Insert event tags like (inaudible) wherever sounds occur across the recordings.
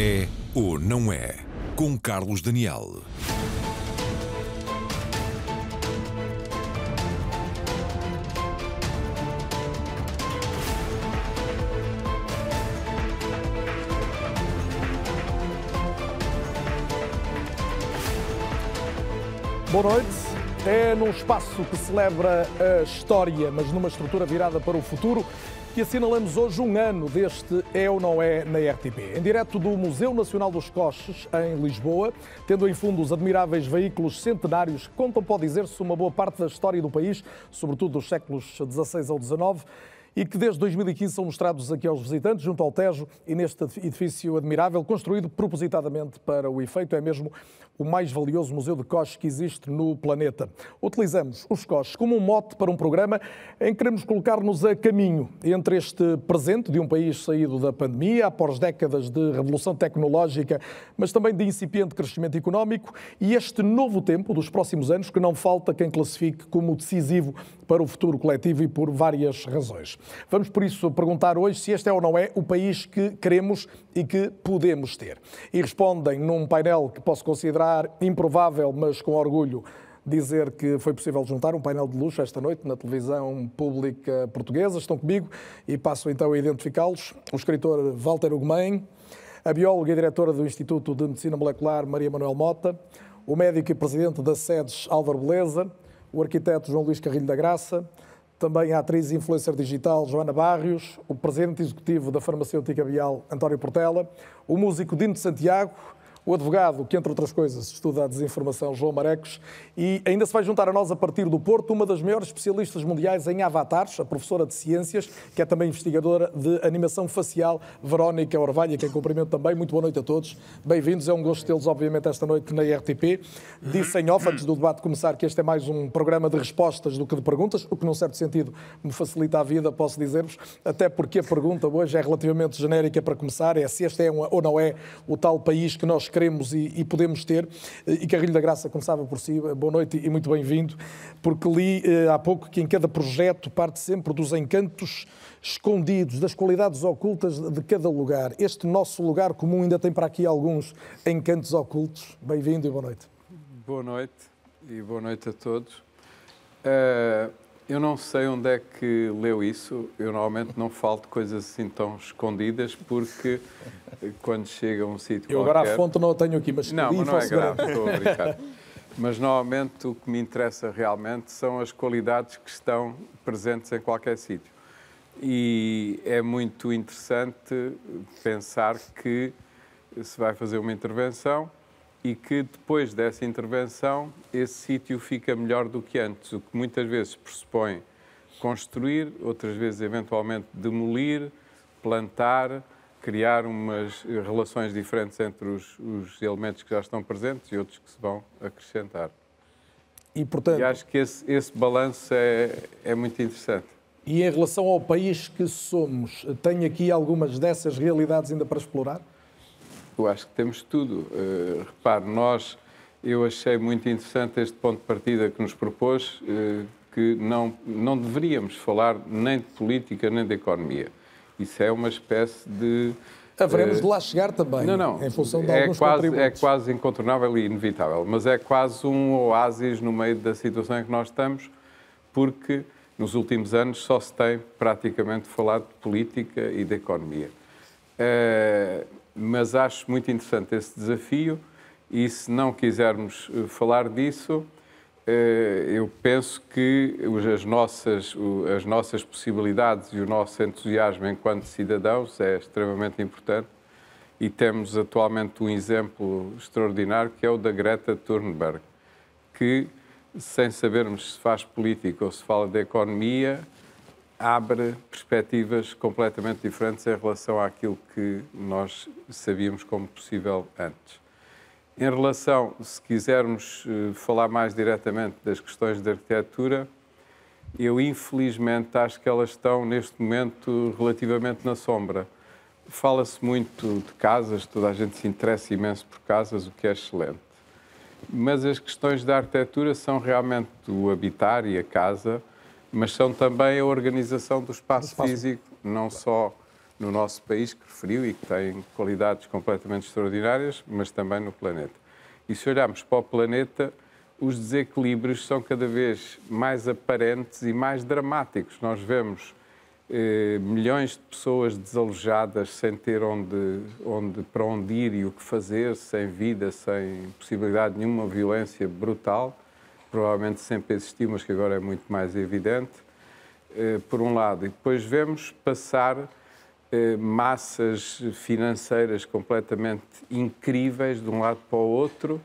É ou não é? Com Carlos Daniel. Boa noite. É num espaço que celebra a história, mas numa estrutura virada para o futuro, que assinalamos hoje um ano deste É ou Não É na RTP. Em direto do Museu Nacional dos Coches, em Lisboa, tendo em fundo os admiráveis veículos centenários que contam, pode dizer-se, uma boa parte da história do país, sobretudo dos séculos XVI ao XIX e que desde 2015 são mostrados aqui aos visitantes, junto ao Tejo e neste edifício admirável, construído propositadamente para o efeito. É mesmo o mais valioso museu de coches que existe no planeta. Utilizamos os coches como um mote para um programa em que queremos colocar-nos a caminho entre este presente de um país saído da pandemia, após décadas de revolução tecnológica, mas também de incipiente crescimento económico, e este novo tempo dos próximos anos que não falta quem classifique como decisivo para o futuro coletivo e por várias razões. Vamos, por isso, perguntar hoje se este é ou não é o país que queremos e que podemos ter. E respondem num painel que posso considerar improvável, mas com orgulho dizer que foi possível juntar um painel de luxo esta noite na televisão pública portuguesa. Estão comigo e passo então a identificá-los. O escritor Walter Ugumem, a bióloga e diretora do Instituto de Medicina Molecular Maria Manuel Mota, o médico e presidente da SEDES Álvaro Beleza, o arquiteto João Luís Carrilho da Graça, também a atriz e influencer digital Joana Barrios, o presidente executivo da farmacêutica Bial António Portela, o músico Dino de Santiago, o advogado, que entre outras coisas estuda a desinformação, João Marecos, e ainda se vai juntar a nós a partir do Porto uma das maiores especialistas mundiais em avatares, a professora de ciências, que é também investigadora de animação facial, Verónica Orvalha, que cumprimento também. Muito boa noite a todos. Bem-vindos, é um gosto tê-los, obviamente, esta noite na RTP. Disse em off, antes do debate começar, que este é mais um programa de respostas do que de perguntas, o que, num certo sentido, me facilita a vida, posso dizer-vos, até porque a pergunta hoje é relativamente genérica para começar, é se este é ou não é o tal país que nós queremos e, e, podemos ter. E Carrilho da Graça começava por si. Boa noite e muito bem-vindo, porque li eh, há pouco que em cada projeto parte sempre dos encantos escondidos, das qualidades ocultas de cada lugar. Este nosso lugar comum ainda tem para aqui alguns encantos ocultos. Bem-vindo e boa noite. Boa noite e boa noite a todos. Uh, eu não sei onde é que leu isso. Eu normalmente não falo de coisas assim tão escondidas, porque quando chega a um sítio Eu qualquer... agora a fonte não a tenho aqui, mas... Não, mas não é grave, estou a brincar. Mas normalmente o que me interessa realmente são as qualidades que estão presentes em qualquer sítio. E é muito interessante pensar que se vai fazer uma intervenção e que depois dessa intervenção esse sítio fica melhor do que antes, o que muitas vezes pressupõe construir, outras vezes eventualmente demolir, plantar, criar umas relações diferentes entre os, os, elementos que já estão presentes e outros que se vão acrescentar. E, portanto, e acho que esse, esse balanço é, é muito interessante. E em relação ao país que somos, tem aqui algumas dessas realidades ainda para explorar? Eu acho que temos tudo. Uh, repare, nós, eu achei muito interessante este ponto de partida que nos propôs, uh, que não, não deveríamos falar nem de política nem de economia. Isso é uma espécie de. Haveremos uh, de lá chegar também, não, não, em função de é alguns quase, É quase incontornável e inevitável, mas é quase um oásis no meio da situação em que nós estamos, porque nos últimos anos só se tem praticamente falado de política e de economia. Uh, mas acho muito interessante esse desafio e se não quisermos falar disso, eu penso que as nossas, as nossas possibilidades e o nosso entusiasmo enquanto cidadãos é extremamente importante e temos atualmente um exemplo extraordinário que é o da Greta Thunberg, que sem sabermos se faz política ou se fala de economia, abre perspectivas completamente diferentes em relação àquilo que nós sabíamos como possível antes. Em relação, se quisermos falar mais diretamente das questões de arquitetura, eu infelizmente acho que elas estão neste momento relativamente na sombra. Fala-se muito de casas, toda a gente se interessa imenso por casas, o que é excelente. Mas as questões da arquitetura são realmente o habitar e a casa, mas são também a organização do espaço, espaço. físico, não só no nosso país, que referiu e que tem qualidades completamente extraordinárias, mas também no planeta. E se olharmos para o planeta, os desequilíbrios são cada vez mais aparentes e mais dramáticos. Nós vemos eh, milhões de pessoas desalojadas sem ter onde, onde, para onde ir e o que fazer, sem vida, sem possibilidade de nenhuma violência brutal, provavelmente sempre existiu, mas que agora é muito mais evidente, eh, por um lado. E depois vemos passar eh, massas financeiras completamente incríveis de um lado para o outro,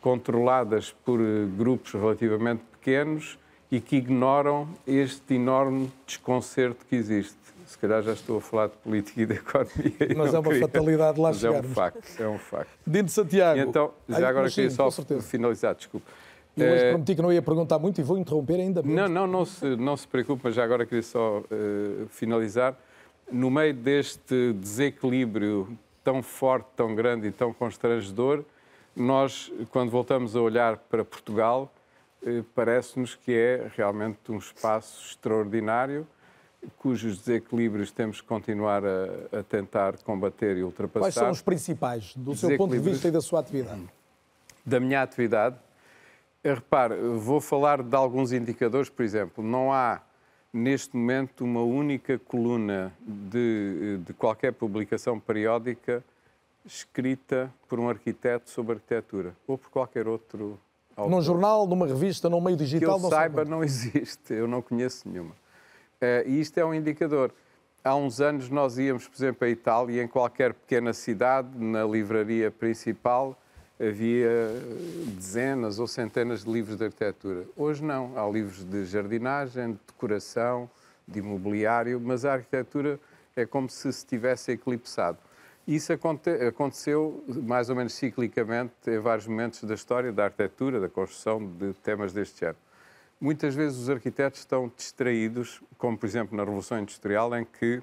controladas por eh, grupos relativamente pequenos e que ignoram este enorme desconcerto que existe. Se calhar já estou a falar de política e de economia. Mas é uma queria. fatalidade lá Mas chegar. É um facto, é um facto. Dino Santiago. E então, já Ai, agora queria sim, só finalizar, desculpe. Eu hoje Eh, prometi que não ia perguntar muito e vou interromper ainda menos. não, não, não se, não se preocupe, mas já agora queria só eh, finalizar. No meio deste desequilíbrio tão forte, tão grande e tão constrangedor, nós, quando voltamos a olhar para Portugal, eh, parece-nos que é realmente um espaço extraordinário, cujos desequilíbrios temos que continuar a, a tentar combater e ultrapassar. Quais são os principais, do seu ponto de vista e da sua atividade? da minha atividade, repare, vou falar de alguns indicadores, por exemplo, não há neste momento uma única coluna de, de qualquer publicação periódica escrita por um arquiteto sobre arquitetura ou por qualquer outro autor. Num jornal, numa revista, num meio Que digital, eu não saiba, não existe, eu não conheço nenhuma. Eh, e isto é um indicador. Há uns anos nós íamos, por exemplo, à Itália em qualquer pequena cidade, na livraria principal, havia dezenas ou centenas de livros de arquitetura. Hoje não. Há livros de jardinagem, de decoração, de imobiliário, mas a arquitetura é como se se tivesse eclipsado. Isso aconte- aconteceu mais ou menos ciclicamente em vários momentos da história da arquitetura, da construção de temas deste género. Muitas vezes os arquitetos estão distraídos, como por exemplo na Revolução Industrial, em que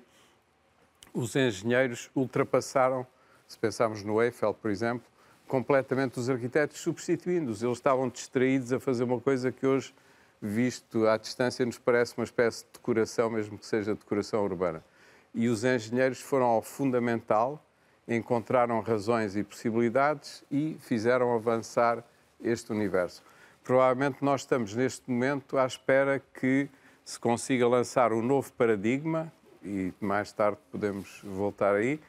os engenheiros ultrapassaram, se pensarmos no Eiffel, por exemplo, completamente os arquitetos, substituindo-os. Eles estavam distraídos a fazer uma coisa que hoje, visto à distância, nos parece uma espécie de decoração, mesmo que seja decoração urbana. E os engenheiros foram ao fundamental, encontraram razões e possibilidades e fizeram avançar este universo. Provavelmente nós estamos neste momento à espera que se consiga lançar um novo paradigma, e mais tarde podemos voltar aí,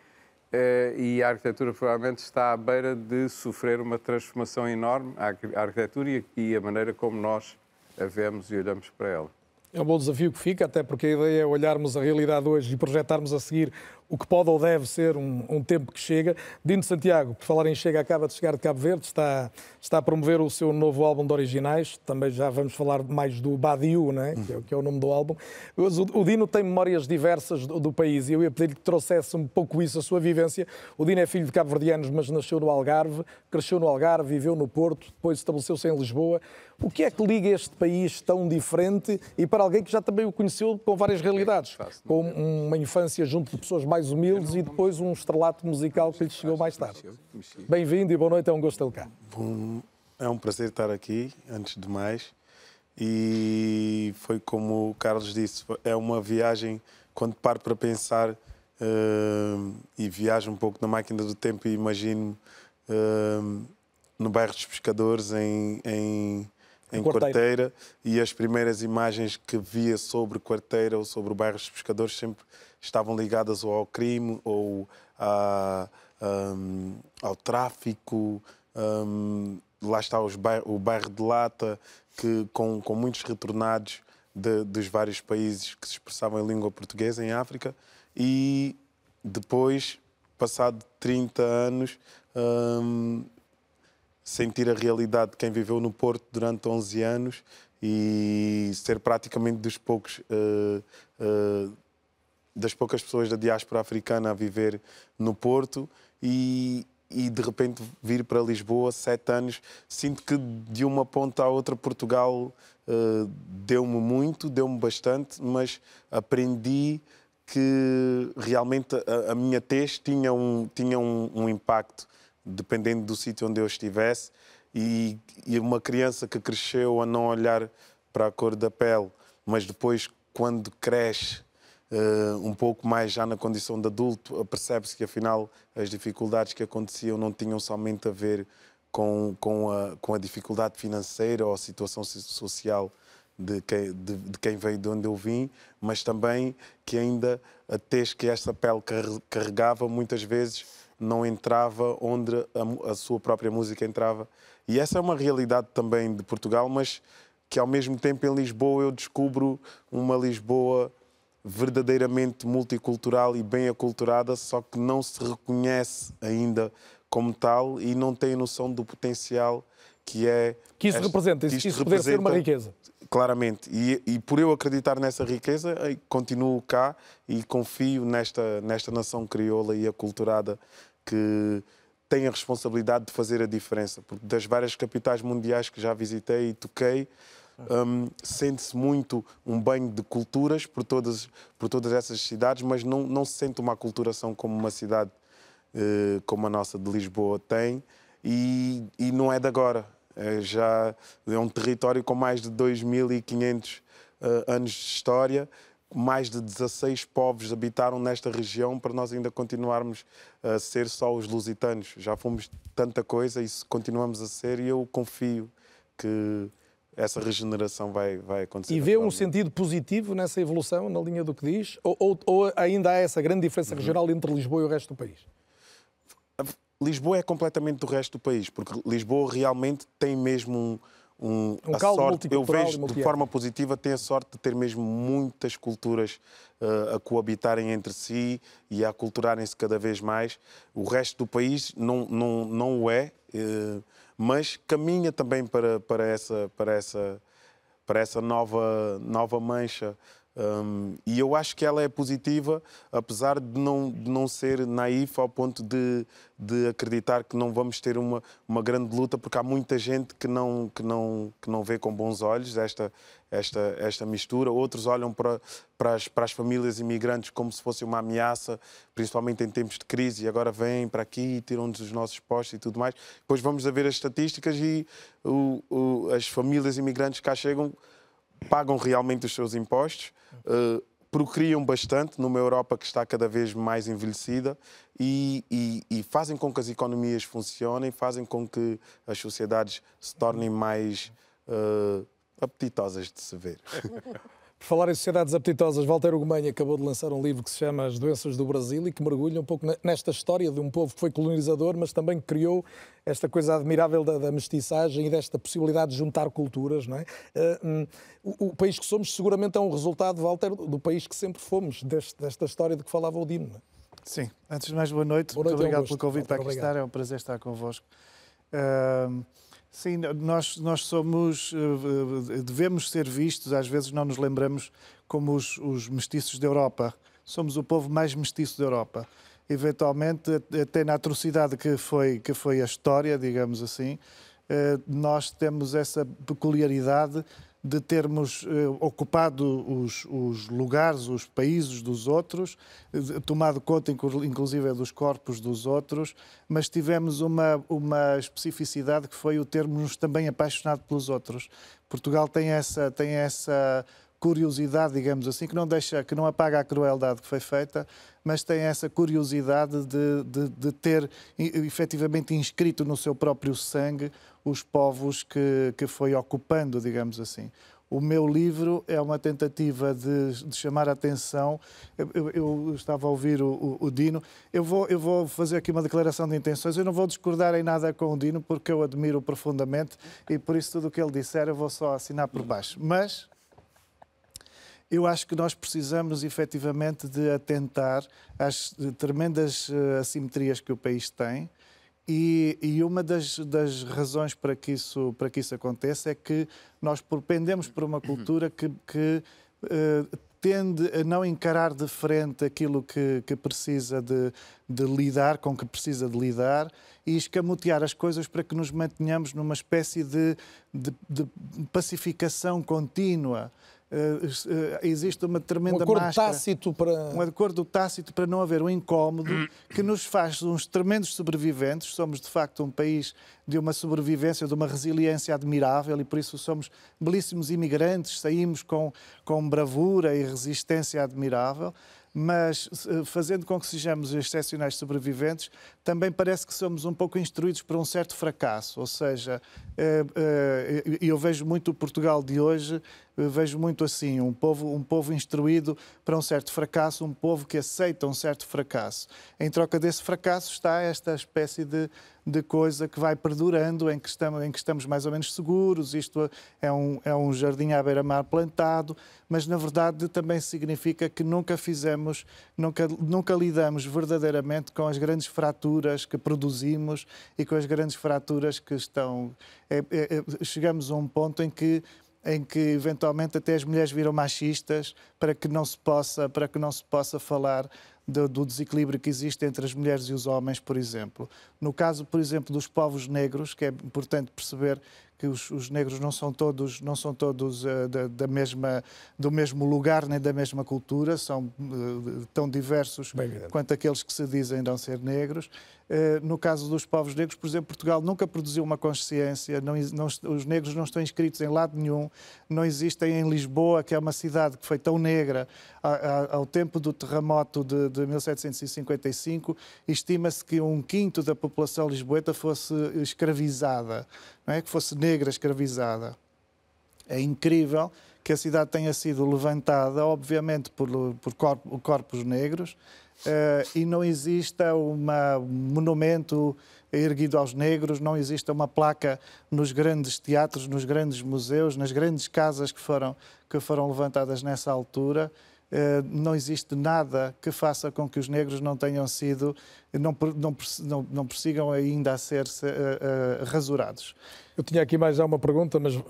e a arquitetura provavelmente está à beira de sofrer uma transformação enorme, a arqu- a arquitetura e a maneira como nós a vemos e olhamos para ela. É um bom desafio que fica, até porque a ideia é olharmos a realidade hoje e projetarmos a seguir o que pode ou deve ser um, um tempo que chega. Dino Santiago, por falar em Chega, acaba de chegar de Cabo Verde, está, está a promover o seu novo álbum de originais. Também já vamos falar mais do Badiou, né? que, é, que é o nome do álbum. O, o Dino tem memórias diversas do, do país e eu ia pedir-lhe que trouxesse um pouco isso, a sua vivência. O Dino é filho de cabo-verdianos, mas nasceu no Algarve, cresceu no Algarve, viveu no Porto, depois estabeleceu-se em Lisboa. O que é que liga este país tão diferente e para alguém que já também o conheceu com várias realidades? Com uma infância junto de pessoas mais humildes e depois um estrelato musical que lhe chegou mais tarde. Bem-vindo e boa noite, é um gosto tê-lo cá. Bom, é um prazer estar aqui, antes de mais. E foi como o Carlos disse, é uma viagem, quando paro para pensar eh, e viajo um pouco na máquina do tempo e imagino eh, no bairro dos Pescadores, em, em, em Quarteira. Quarteira, e as primeiras imagens que via sobre Quarteira ou sobre o bairro dos Pescadores sempre estavam ligadas ou ao crime ou a, um, ao tráfico. um, lá está os bai- o bairro de Lata, que, com, com muitos retornados de- dos vários países que se expressavam em língua portuguesa em África. E depois, passado 30 anos, um, sentir a realidade de quem viveu no Porto durante 11 anos e ser praticamente dos poucos eh, eh, das poucas pessoas da diáspora africana a viver no Porto e, e de repente vir para Lisboa sete anos sinto que de uma ponta à outra Portugal eh, deu-me muito deu-me bastante mas aprendi que realmente a, a minha tez tinha um tinha um, um impacto dependendo do sítio onde eu estivesse e, e uma criança que cresceu a não olhar para a cor da pele mas depois quando cresce uh, um pouco mais já na condição de adulto, percebe-se que afinal as dificuldades que aconteciam não tinham somente a ver com, com, a, com a dificuldade financeira ou a situação social de quem, de, de quem veio de onde eu vim, mas também que ainda a tez que esta pele carregava muitas vezes não entrava onde a, a, sua própria música entrava. E essa é uma realidade também de Portugal, mas que ao mesmo tempo em Lisboa eu descubro uma Lisboa verdadeiramente multicultural e bem aculturada, só que não se reconhece ainda como tal e não tem noção do potencial que é. Que isso representa, isso, isso representa, ser uma riqueza. Claramente. E, e, por eu acreditar nessa riqueza, continuo cá e confio nesta, nesta nação crioula e aculturada que tem a responsabilidade de fazer a diferença. Porque das várias capitais mundiais que já visitei e toquei, um, sente-se muito um banho de culturas por todas, por todas essas cidades, mas não, não se sente uma aculturação como uma cidade uh, como a nossa de Lisboa tem. E, e não é de agora. É já é um território com mais de 2.500 uh, anos de história mais de 16 povos habitaram nesta região para nós ainda continuarmos a ser só os lusitanos. Já fomos tanta coisa e continuamos a ser e eu confio que essa regeneração vai, vai acontecer. E vê um sentido positivo nessa evolução, na linha do que diz? Ou, ou, ou ainda há essa grande diferença uhum. regional entre Lisboa e o resto do país? Lisboa é completamente do resto do país, porque Lisboa realmente tem mesmo um, um, um a sorte, eu vejo de forma positiva, tem a sorte de ter mesmo muitas culturas uh, a coabitarem entre si e a aculturarem-se cada vez mais. O resto do país não, não, não o é, uh, mas caminha também para, para, essa, para, essa, para essa nova, nova mancha um, e eu acho que ela é positiva, apesar de não, de não ser naif ao ponto de, de acreditar que não vamos ter uma, uma grande luta, porque há muita gente que não, que não, que não vê com bons olhos esta, esta, esta mistura. Outros olham para, para, as, para as famílias imigrantes como se fosse uma ameaça, principalmente em tempos de crise, e agora vêm para aqui e tiram-nos os nossos postos e tudo mais. Depois vamos a ver as estatísticas e o, o, as famílias imigrantes cá chegam pagam realmente os seus impostos, uh, procriam bastante numa Europa que está cada vez mais envelhecida e, e, e, fazem com que as economias funcionem, fazem com que as sociedades se tornem mais uh, apetitosas de se ver. (laughs) Por falar em sociedades apetitosas, Walter Ugumem acabou de lançar um livro que se chama As Doenças do Brasil e que mergulha um pouco nesta história de um povo que foi colonizador, mas também criou esta coisa admirável da, da mestiçagem e desta possibilidade de juntar culturas. Não é? Uh, um, o, o, país que somos seguramente é um resultado, Walter, do país que sempre fomos, deste, desta história de que falava o Dino. É? Sim. Antes de mais, boa noite. Boa noite Muito obrigado é um pelo convite para aqui estar. É um prazer estar convosco. Uh, Sim, nós, nós somos, eh, devemos ser vistos, às vezes não nos lembramos, como os, os mestiços da Europa. Somos o povo mais mestiço da Europa. Eventualmente, até na atrocidade que foi, que foi a história, digamos assim, eh, nós temos essa peculiaridade de termos uh, ocupado os, os, lugares, os países dos outros, uh, tomado conta inclusive dos corpos dos outros, mas tivemos uma, uma especificidade que foi o termos também apaixonado pelos outros. Portugal tem essa, tem essa curiosidade, digamos assim, que não deixa, que não apaga a crueldade que foi feita, mas tem essa curiosidade de, de, de ter efetivamente inscrito no seu próprio sangue os povos que, que foi ocupando, digamos assim. O meu livro é uma tentativa de, de chamar a atenção. Eu, eu, estava a ouvir o, o, o, Dino. Eu vou, eu vou fazer aqui uma declaração de intenções. Eu não vou discordar em nada com o Dino, porque eu admiro profundamente e por isso tudo o que ele disser eu vou só assinar por baixo. Mas eu acho que nós precisamos efetivamente de atentar às tremendas eh, assimetrias que o país tem e, e, uma das, das, razões para que, isso, para que isso aconteça é que nós propendemos por uma cultura que, que uh, tende a não encarar de frente aquilo que, que precisa de, de, lidar, com que precisa de lidar, e escamotear as coisas para que nos mantenhamos numa espécie de, de pacificação contínua. Uh, existe uma tremenda um acordo máscara, tácito para um acordo tácito para não haver um incómodo que nos faz uns tremendos sobreviventes. Somos de facto um país de uma sobrevivência, de uma resiliência admirável e por isso somos belíssimos imigrantes. Saímos com com bravura e resistência admirável mas eh, fazendo com que sejamos excepcionais sobreviventes, também parece que somos um pouco instruídos para um certo fracasso. Ou seja, eh, eh, eu vejo muito o Portugal de hoje, vejo muito assim, um povo, um povo instruído para um certo fracasso, um povo que aceita um certo fracasso. Em troca desse fracasso está esta espécie de de coisa que vai perdurando, em que estamos, em que estamos mais ou menos seguros. Isto é um, é um jardim à beira-mar plantado, mas na verdade também significa que nunca fizemos, nunca, nunca lidamos verdadeiramente com as grandes fraturas que produzimos e com as grandes fraturas que estão. É, é, é chegamos a um ponto em que em que eventualmente até as mulheres viram machistas para que não se possa para que não se possa falar do, do, desequilíbrio que existe entre as mulheres e os homens, por exemplo. No caso, por exemplo, dos povos negros, que é importante perceber que os, os negros não são todos, não são todos uh, da, da, mesma, do mesmo lugar nem da mesma cultura, são uh, tão diversos quanto aqueles que se dizem não ser negros. Uh, no caso dos povos negros, por exemplo, Portugal nunca produziu uma consciência, não, não, os negros não estão inscritos em lado nenhum, não existem em Lisboa, que é uma cidade que foi tão negra a, a, ao tempo do terremoto de, de 1755, estima-se que um quinto da população lisboeta fosse escravizada não é? que fosse negra escravizada. É incrível que a cidade tenha sido levantada, obviamente, por, por corpos negros uh, e não exista um monumento erguido aos negros, não exista uma placa nos grandes teatros, nos grandes museus, nas grandes casas que foram, que foram levantadas nessa altura. Eh, não existe nada que faça com que os negros não tenham sido, não, não, não, não persigam ainda a ser uh, rasurados. Eu tinha aqui mais já uma pergunta, mas uh,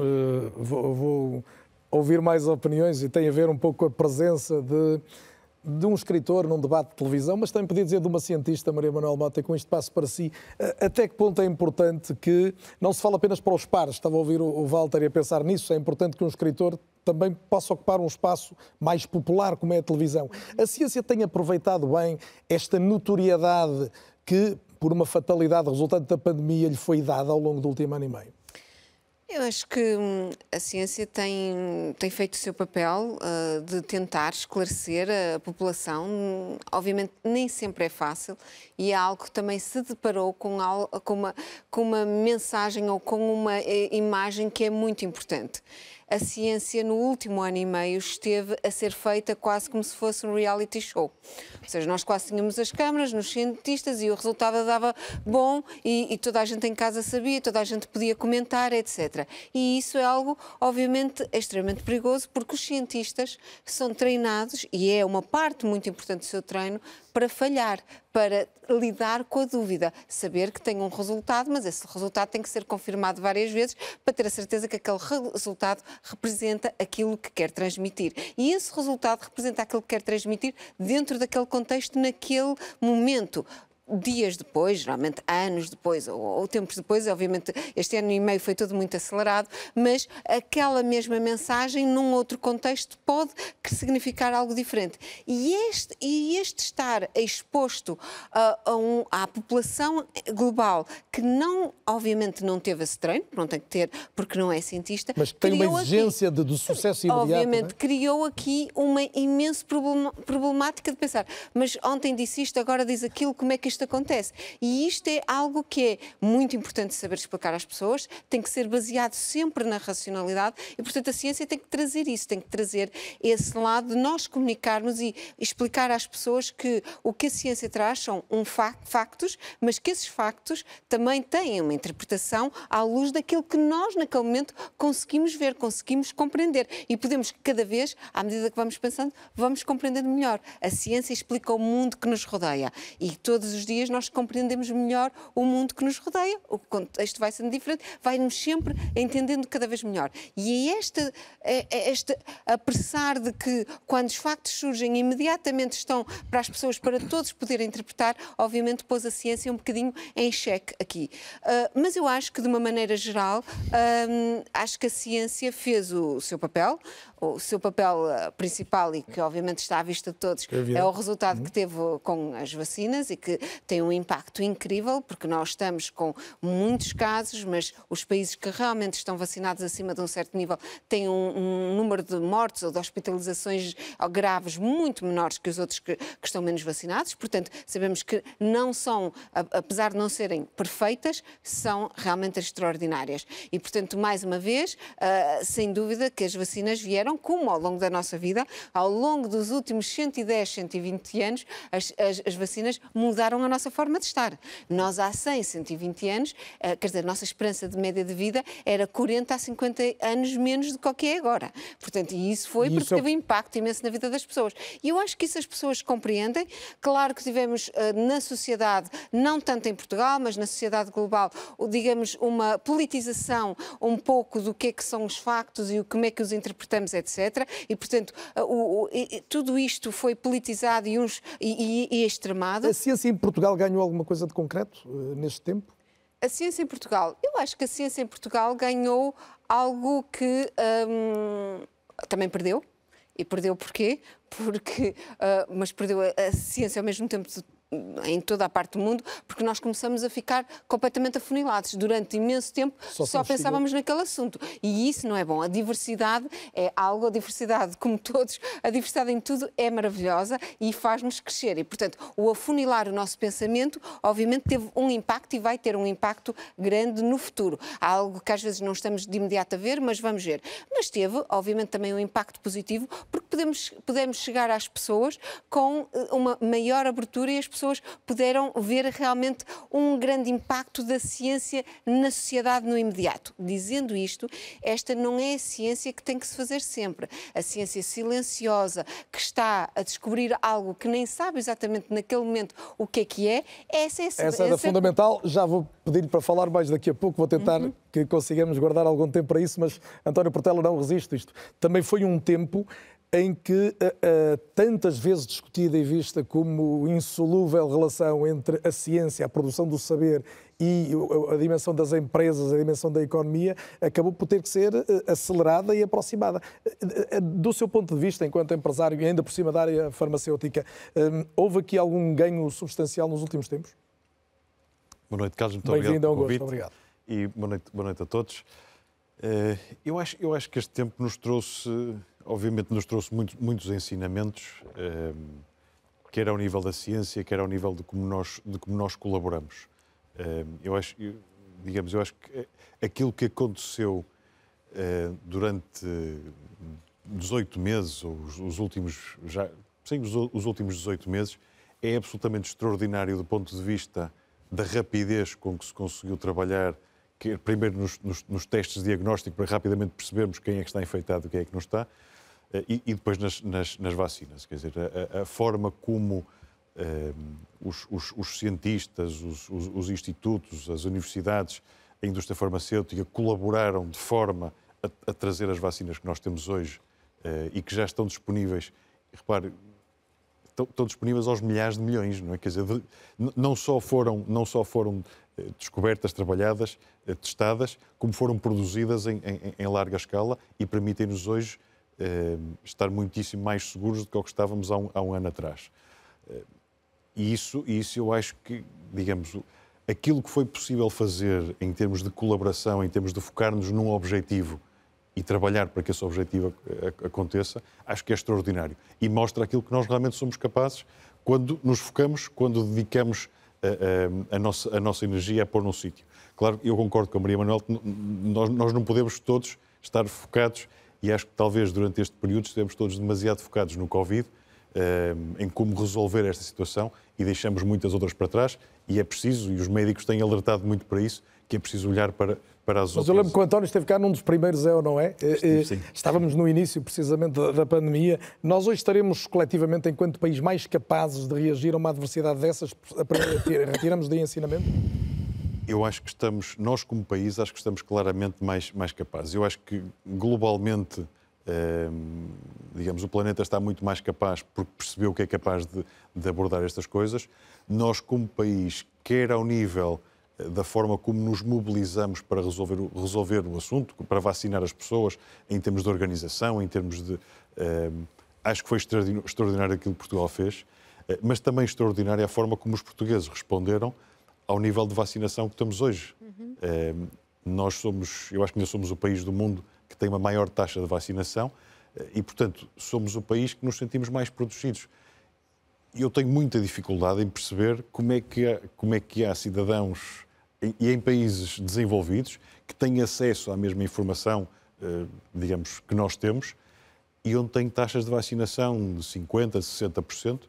vou, vou ouvir mais opiniões e tem a ver um pouco com a presença de de um escritor num debate de televisão, mas também podia dizer de uma cientista, Maria Manuel Mota, com este passo para si. Até que ponto é importante que não se fala apenas para os pares? Estava a ouvir o Walter e a pensar nisso. É importante que um escritor também possa ocupar um espaço mais popular, como é a televisão. A ciência tem aproveitado bem esta notoriedade que, por uma fatalidade resultante da pandemia, lhe foi dada ao longo do último ano e meio. Eu acho que hum, a ciência tem, tem feito o seu papel uh, de tentar esclarecer a população. Obviamente, nem sempre é fácil e é algo que também se deparou com, com, uma, com uma mensagem ou com uma eh, imagem que é muito importante a ciência no último ano e meio esteve a ser feita quase como se fosse um reality show. Ou seja, nós quase tínhamos as câmaras nos cientistas e o resultado dava bom e, e, toda a gente em casa sabia, toda a gente podia comentar, etc. E isso é algo, obviamente, extremamente perigoso porque os cientistas são treinados, e é uma parte muito importante do seu treino, para falhar, para lidar com a dúvida, saber que tem um resultado, mas esse resultado tem que ser confirmado várias vezes para ter a certeza que aquele resultado representa aquilo que quer transmitir. E esse resultado representa aquilo que quer transmitir dentro daquele contexto, naquele momento dias depois, geralmente anos depois ou, ou, tempos depois, obviamente este ano e meio foi tudo muito acelerado, mas aquela mesma mensagem num outro contexto pode significar algo diferente. E este, e este estar exposto a, a um, à população global que não, obviamente não teve esse treino, não tem que ter porque não é cientista, mas que tem uma exigência aqui, de, de, sucesso imediato. Obviamente é? criou aqui uma imensa problemática de pensar, mas ontem disse isto, agora diz aquilo, como é que isto acontece. E isto é algo que é muito importante saber explicar às pessoas, tem que ser baseado sempre na racionalidade e, portanto, a ciência tem que trazer isso, tem que trazer esse lado de nós comunicarmos e explicar às pessoas que o que a ciência traz são um factos, mas que esses factos também têm uma interpretação à luz daquilo que nós, naquele momento, conseguimos ver, conseguimos compreender. E podemos, cada vez, à medida que vamos pensando, vamos compreendendo melhor. A ciência explica o mundo que nos rodeia e todos os dias nós compreendemos melhor o mundo que nos rodeia, o contexto vai sendo diferente, vai-nos sempre entendendo cada vez melhor. E é este, é, é este apressar de que quando os factos surgem imediatamente estão para as pessoas, para todos poderem interpretar, obviamente pôs a ciência um bocadinho em xeque aqui. Uh, mas eu acho que de uma maneira geral, uh, acho que a ciência fez o seu papel, o seu papel eh, principal e que obviamente está à vista de todos é, é o resultado que teve com as vacinas e que tem um impacto incrível, porque nós estamos com muitos casos, mas os países que realmente estão vacinados acima de um certo nível têm um, um número de mortes ou de hospitalizações graves muito menores que os outros que, que estão menos vacinados. Portanto, sabemos que não são, apesar de não serem perfeitas, são realmente extraordinárias. E, portanto, mais uma vez, uh, sem dúvida que as vacinas vieram, como ao longo da nossa vida, ao longo dos últimos 110, 120 anos, as, as, as vacinas mudaram a nossa forma de estar. Nós, há 100, 120 anos, uh, quer dizer, a nossa esperança de média de vida era 40 a 50 anos menos do que é agora. Portanto, e isso foi porque isso... teve um impacto imenso na vida das pessoas. E eu acho que isso as pessoas compreendem. Claro que tivemos uh, na sociedade, não tanto em Portugal, mas na sociedade global, digamos, uma politização um pouco do que é que são os factos e como é que os interpretamos, etc. E, portanto, o, o, tudo isto foi politizado e, uns, e, e, e extremado. A ciência em Portugal ganhou alguma coisa de concreto uh, neste tempo? A ciência em Portugal, eu acho que a ciência em Portugal ganhou algo que hum, também perdeu. E perdeu porquê? Porque, uh, mas perdeu a, a, ciência ao mesmo tempo em toda a parte do mundo, porque nós começamos a ficar completamente afunilados. Durante imenso tempo só, só pensávamos naquele assunto. E isso não é bom. A diversidade é algo, a diversidade, como todos, a diversidade em tudo é maravilhosa e faz-nos crescer. E, portanto, o afunilar o nosso pensamento, obviamente, teve um impacto e vai ter um impacto grande no futuro. Algo que às vezes não estamos de imediato a ver, mas vamos ver. Mas teve, obviamente, também um impacto positivo, porque podemos, podemos chegar às pessoas com eh, uma maior abertura e as pessoas puderam ver realmente um grande impacto da ciência na sociedade no imediato. Dizendo isto, esta não é a ciência que tem que se fazer sempre. A ciência silenciosa, que está a descobrir algo que nem sabe exatamente naquele momento o que é que é, essa é, essa, essa é fundamental. Já vou pedir-lhe para falar mais daqui a pouco, vou tentar uhum. que consigamos guardar algum tempo para isso, mas António Portela não resiste isto. Também foi um tempo em que uh, tantas vezes discutida e vista como insolúvel relação entre a ciência, a produção do saber e a dimensão das empresas, a dimensão da economia, acabou por ter que ser uh, acelerada e aproximada. Do seu ponto de vista, enquanto empresário e ainda por cima da área farmacêutica, houve aqui algum ganho substancial nos últimos tempos? Boa noite, Carlos. Muito obrigado pelo convite. Obrigado. E boa noite, boa noite a todos. Eu acho, eu acho que este tempo nos trouxe obviamente nos trouxe muito, muitos ensinamentos, eh, quer ao nível da ciência, quer ao nível de como nós, de como nós colaboramos. Eh, eu acho, digamos, eu acho que aquilo que aconteceu eh, durante 18 meses, ou os, os últimos, já, sim, os, os últimos 18 meses, é absolutamente extraordinário do ponto de vista da rapidez com que se conseguiu trabalhar, primeiro nos, nos, nos testes de diagnóstico, para rapidamente percebermos quem é que está infectado e quem é que não está, e, e depois nas, nas, nas, vacinas. Quer dizer, a, a forma como eh, os, os, os, cientistas, os, os, institutos, as universidades, a indústria farmacêutica colaboraram de forma a, a trazer as vacinas que nós temos hoje uh, e que já estão disponíveis. repare, estão, disponíveis aos milhares de milhões, não é? Quer dizer, de, não só foram, não só foram descobertas, trabalhadas, testadas, como foram produzidas em, em, em larga escala e permitem-nos hoje eh, estar muitíssimo mais seguros do que, o que estávamos há um, há um ano atrás. Eh, e isso, isso eu acho que, digamos, aquilo que foi possível fazer em termos de colaboração, em termos de focar-nos num objetivo e trabalhar para que esse objetivo aconteça, acho que é extraordinário. E mostra aquilo que nós realmente somos capazes quando nos focamos, quando dedicamos a, a, a, nossa, a nossa energia a pôr num sítio. Claro, eu concordo com a Maria Manuel, nós, nós não podemos todos estar focados e acho que talvez durante este período estemos todos demasiado focados no Covid, eh, em como resolver esta situação e deixamos muitas outras para trás e é preciso, e os médicos têm alertado muito para isso, que é preciso olhar para, para as Mas outras. Mas eu lembro que o António esteve cá num dos primeiros, é ou não é? Eh, sim. Estávamos no início, precisamente, da, da pandemia. Nós hoje estaremos, coletivamente, enquanto país, mais capazes de reagir a uma adversidade dessas? Retiramos de ensinamento? Eu acho que estamos, nós como país, acho que estamos claramente mais, mais capazes. Eu acho que globalmente, eh, digamos, o planeta está muito mais capaz porque percebeu que é capaz de, de, abordar estas coisas. Nós como país, quer ao nível da forma como nos mobilizamos para resolver, resolver o assunto, para vacinar as pessoas, em termos de organização, em termos de. Eh, acho que foi extraordinário aquilo que Portugal fez, eh, mas também extraordinária a forma como os portugueses responderam ao nível de vacinação que estamos hoje. Uhum. Nós somos, eu acho que ainda somos o país do mundo que tem uma maior taxa de vacinação eh, e, portanto, somos o país que nos sentimos mais protegidos. Eu tenho muita dificuldade em perceber como é que há, como é que há cidadãos e em países desenvolvidos que têm acesso à mesma informação, eh, digamos, que nós temos, e onde têm taxas de vacinação de 50%, 60%,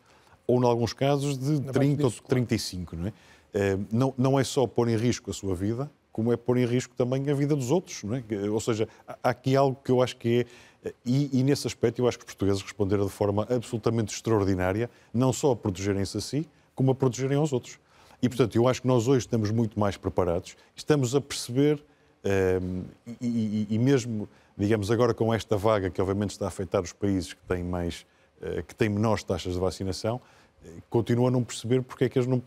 ou, em alguns casos, de 30% ou 35%. Não é? Eh, não, não é só pôr em risco a sua vida, como é pôr em risco também a vida dos outros. Não é? Ou seja, há aqui algo que eu acho que é. E, e, nesse aspecto eu acho que os portugueses responderam de forma absolutamente extraordinária, não só a protegerem-se a si, como a protegerem aos outros. E, portanto, eu acho que nós hoje estamos muito mais preparados, estamos a perceber, um, ehm, e, e, e, mesmo, digamos, agora com esta vaga que obviamente está a afetar os países que têm, mais, uh, que têm menores taxas de vacinação, continuo a não perceber porque é que eles não,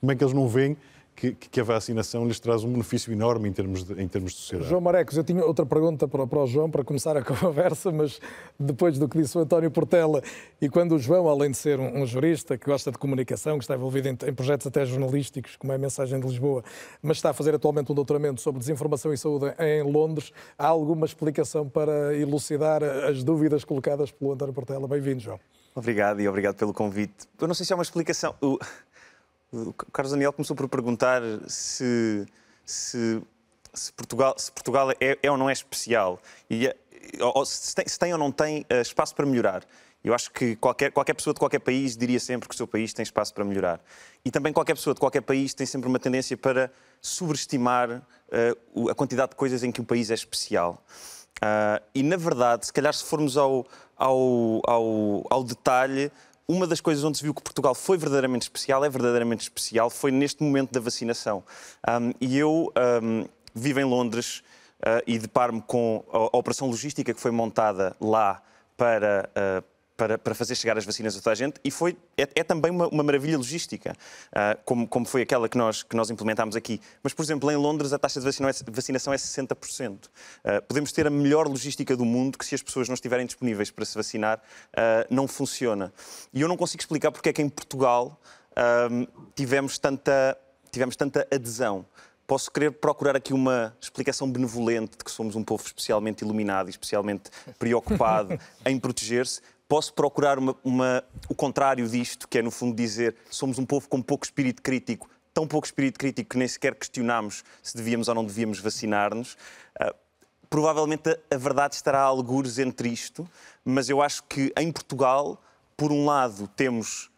como é que eles não veem que, que, a vacinação lhes traz um benefício enorme em termos de, em termos de sociedade. João Marecos, eu tinha outra pergunta para, para o João, para começar a (laughs) conversa, mas depois do que disse o António Portela, e quando o João, além de ser um, um jurista que gosta de comunicação, que está envolvido em, em, projetos até jornalísticos, como é a Mensagem de Lisboa, mas está a fazer atualmente um doutoramento sobre desinformação e saúde em Londres, há alguma explicação para elucidar as dúvidas colocadas pelo António Portela? Bem-vindo, João. Obrigado e obrigado pelo convite. Eu não sei se há uma explicação. O Carlos Daniel começou por perguntar se, se, se Portugal, se Portugal é, é, ou não é especial, e, é, ou, se, tem, se tem ou não tem uh, espaço para melhorar. Eu acho que qualquer, qualquer pessoa de qualquer país diria sempre que o seu país tem espaço para melhorar. E também qualquer pessoa de qualquer país tem sempre uma tendência para sobreestimar uh, a quantidade de coisas em que o país é especial. Uh, e, na verdade, se calhar se formos ao, ao, ao, ao detalhe, uma das coisas onde se viu que Portugal foi verdadeiramente especial, é verdadeiramente especial, foi neste momento da vacinação. Um, e eu um, vivo em Londres uh, e deparo-me com a, a, operação logística que foi montada lá para. Uh, para, para, fazer chegar as vacinas a toda a gente e foi, é, é também uma, uma, maravilha logística, uh, como, como, foi aquela que nós, que nós implementámos aqui. Mas, por exemplo, em Londres a taxa de vacinação é 60%. Uh, ah, podemos ter a melhor logística do mundo que se as pessoas não estiverem disponíveis para se vacinar, uh, não funciona. E eu não consigo explicar porque é que em Portugal tivemos, tanta, tivemos tanta adesão posso querer procurar aqui uma explicação benevolente de que somos um povo especialmente iluminado e especialmente preocupado (laughs) em proteger-se, Posso procurar uma, uma, o contrário disto, que é, no fundo, dizer somos um povo com pouco espírito crítico, tão pouco espírito crítico que nem sequer questionamos se devíamos ou não devíamos vacinar-nos. Uh, provavelmente a, a, verdade estará a algures entre isto, mas eu acho que em Portugal, por um lado, temos